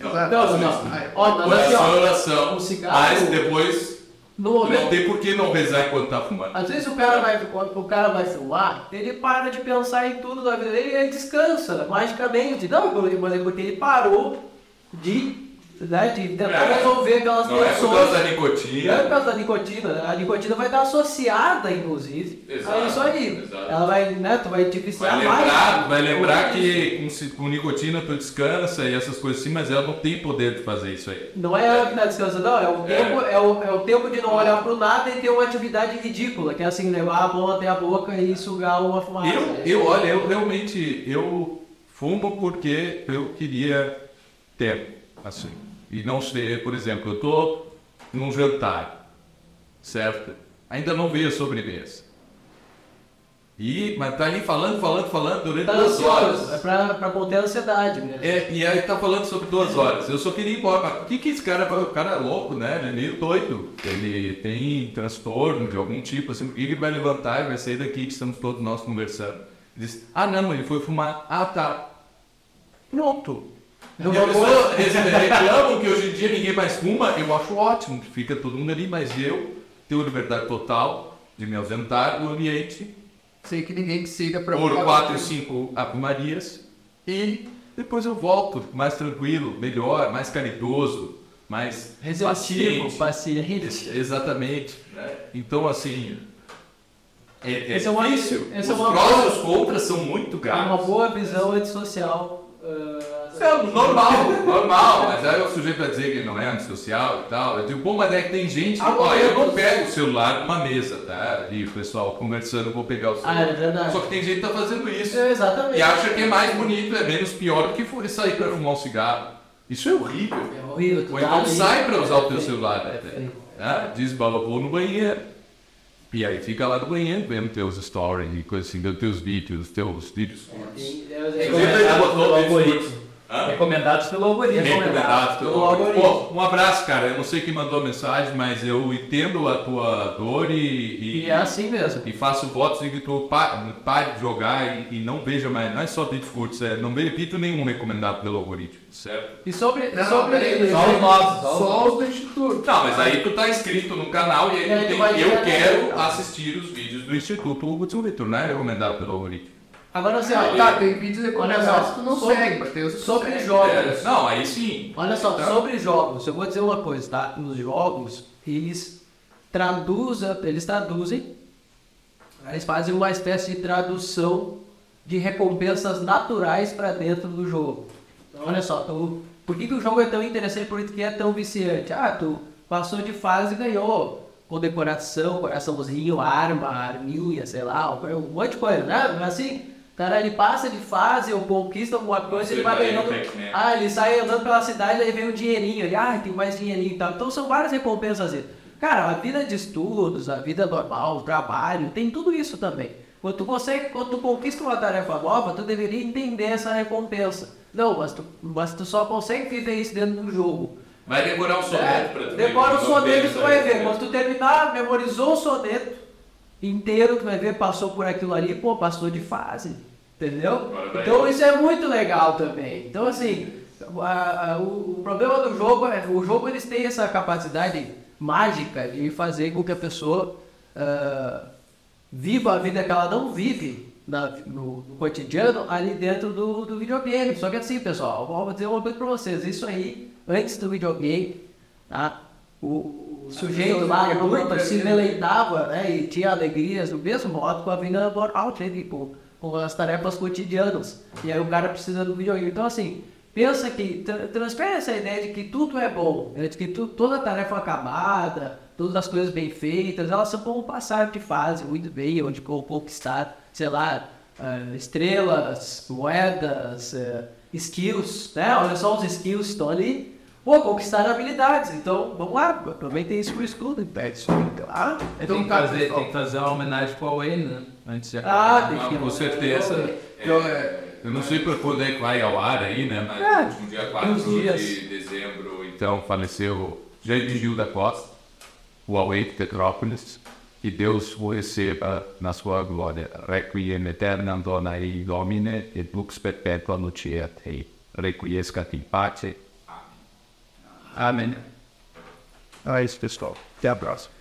Exato. Não, não. Mas assim, Oração, oração. o cigarro- Mas depois no não momento. tem por que não rezar enquanto tá fumando. Às vezes o cara vai, quando o cara vai filmar, ele para de pensar em tudo da vida dele e ele descansa magicamente. Não, mas é porque ele parou de né, de tentar resolver aquelas Não é por causa da tensões. Não é por nicotina. causa da nicotina, a nicotina vai estar associada, inclusive, Exato, a isso aí. exato. Ela vai, né, tu vai te Vai viciar lembrar, mais. vai lembrar que com, com nicotina tu descansa e essas coisas assim, mas ela não tem poder de fazer isso aí. Não é ela que tá descansando, não, é o, É. tempo, é, o, é o tempo de não olhar pro nada e ter uma atividade ridícula, que é assim, levar a mão até a boca e sugar uma fumaça. Eu, eu, olha, eu realmente, eu fumo porque eu queria ter, assim. E não ser, por exemplo, eu tô num jantar, certo? Ainda não veio a sobremesa. E, mas tá ali falando, falando, falando durante Tá duas horas. ansioso, é pra, pra conter a ansiedade mesmo. É, e aí tá falando sobre duas horas. Eu só queria ir embora. Mas o que que esse cara... O cara é louco, né? Ele é meio doido. Ele tem transtorno de algum tipo, assim. Ele vai levantar e vai sair daqui que estamos todos nós conversando. Diz, ah, não, ele foi fumar. Ah, tá. Pronto. Não e a vou- pessoa eles reclamam que hoje em dia ninguém mais fuma. Eu acho ótimo. Fica todo mundo ali, mas eu tenho liberdade total de me ausentar do ambiente Sei que ninguém siga pra por quatro, cinco ave-marias e depois eu volto mais tranquilo, melhor, mais caridoso, mais Receptivo, paciente. paciente. Exatamente. Então, assim, é, é Esse é uma- difícil. esse é os uma prós e os contras são muito É uma graves. boa visão antissocial. ah, É normal, normal, mas aí o sujeito vai dizer que ele não é antissocial e tal. Eu digo, pô, mas é que tem gente que, ó, eu não pego o celular numa mesa, tá? Ali, o pessoal conversando, eu vou pegar o celular. Ah, é verdade. Só que tem gente que tá fazendo isso. É, exatamente. E acha que é mais bonito, é menos pior do que for sair para fumar um cigarro. Isso é horrível. É horrível. Ou tá então sai para usar o teu É, celular. é, né? é. Ah, diz, vou no banheiro. E aí fica lá no banheiro vendo teus stories e coisa assim, vendo teus vídeos, teus vídeos curtos. Tem- é- é- Recomendados pelo algoritmo. Hã? Recomendados pelo algoritmo. Recomendados pelo pelo algoritmo. Pô, um abraço, cara. Eu não sei quem mandou a mensagem, mas eu entendo a tua dor e, e, E é assim mesmo. e faço votos de que tu pa- pare de jogar e, e não veja mais, não é só curto, é, não veja vídeo nenhum recomendado pelo algoritmo, certo? E sobre. Não, sobre peraí, Só os novos. Só os do Instituto. Não, mas aí tu tá inscrito no canal e aí E aí tem, eu direto. quero assistir os vídeos do Instituto Hugo de São Vitor, não é recomendado pelo algoritmo. Agora assim, ó, Tá, tem vídeos só, que tu não sobre- segue, mas tem os sobre segue. jogos. É, não, aí sim. Olha só, Tá. sobre jogos, eu vou dizer uma coisa, tá? Nos jogos, eles traduzem, eles traduzem, eles fazem uma espécie de tradução de recompensas naturais para dentro do jogo. Então, olha só, tu, por que, que o jogo é tão interessante, por que é tão viciante? Ah, tu passou de fase e ganhou condecoração, coraçãozinho, arma, arminha, sei lá, um monte de coisa, né? Mas assim, cara, ele passa de fase ou conquista alguma coisa, ele vai ganhando. Pac-Man. Ah, ele sai andando pela cidade, aí vem um dinheirinho, ele, ah, tem mais dinheirinho e tal. Então são várias recompensas dele. Cara, a vida de estudos, a vida normal, o trabalho, tem tudo isso também. Quando tu consegue, quando tu conquista uma tarefa nova, tu deveria entender essa recompensa. Não, mas tu, mas tu só consegue viver isso dentro do jogo. Vai decorar um soneto pra É, tu decora o ver, soneto não tu vai ver. Quando tu terminar, memorizou o soneto inteiro, tu vai ver, passou por aquilo ali, pô, passou de fase. Entendeu? Então isso é muito legal também. Então assim, a- a- o, o problema do jogo é o jogo eles têm essa capacidade mágica de fazer com que a pessoa ah, viva a vida que ela não vive na- no, no cotidiano ali dentro do, do videogame. Só que assim, pessoal, vou dizer uma coisa pra vocês. Isso aí, antes do videogame, tá? O, o sujeito lá adulto se deleitava né, e tinha alegrias do mesmo modo com a vida normal dele, com, com as tarefas cotidianas. E aí o cara precisa do videogame. Então assim, pensa que, tra transfere essa ideia de que tudo é bom, né, de que tu, toda tarefa acabada, todas as coisas bem feitas, elas são como passar de fase muito bem, onde co- conquistar, sei lá, ah, estrelas, moedas, eh, skills, né? Olha só os skills que estão ali. Pô, conquistar habilidades. Então, vamos lá, aproveitem isso pro aí, então, ah, Tem que, fazer, tem que fazer uma homenagem pro Wayne, né? Antes de Ah, acabar. tem Ah, que com certeza. Então, é, Eu não sei por quando é que vai ao ar aí, né? Mas É, no último dia 4 uns dias. de dezembro, então, faleceu Jair Gil da Costa, o Huawei de Petrópolis. Que Deus o receba na sua glória. Requiem aeternam dona ei Domine, et lux perpetua lucia Tei. Requiescat in pace. Amém. é isso, pessoal. Até a próxima.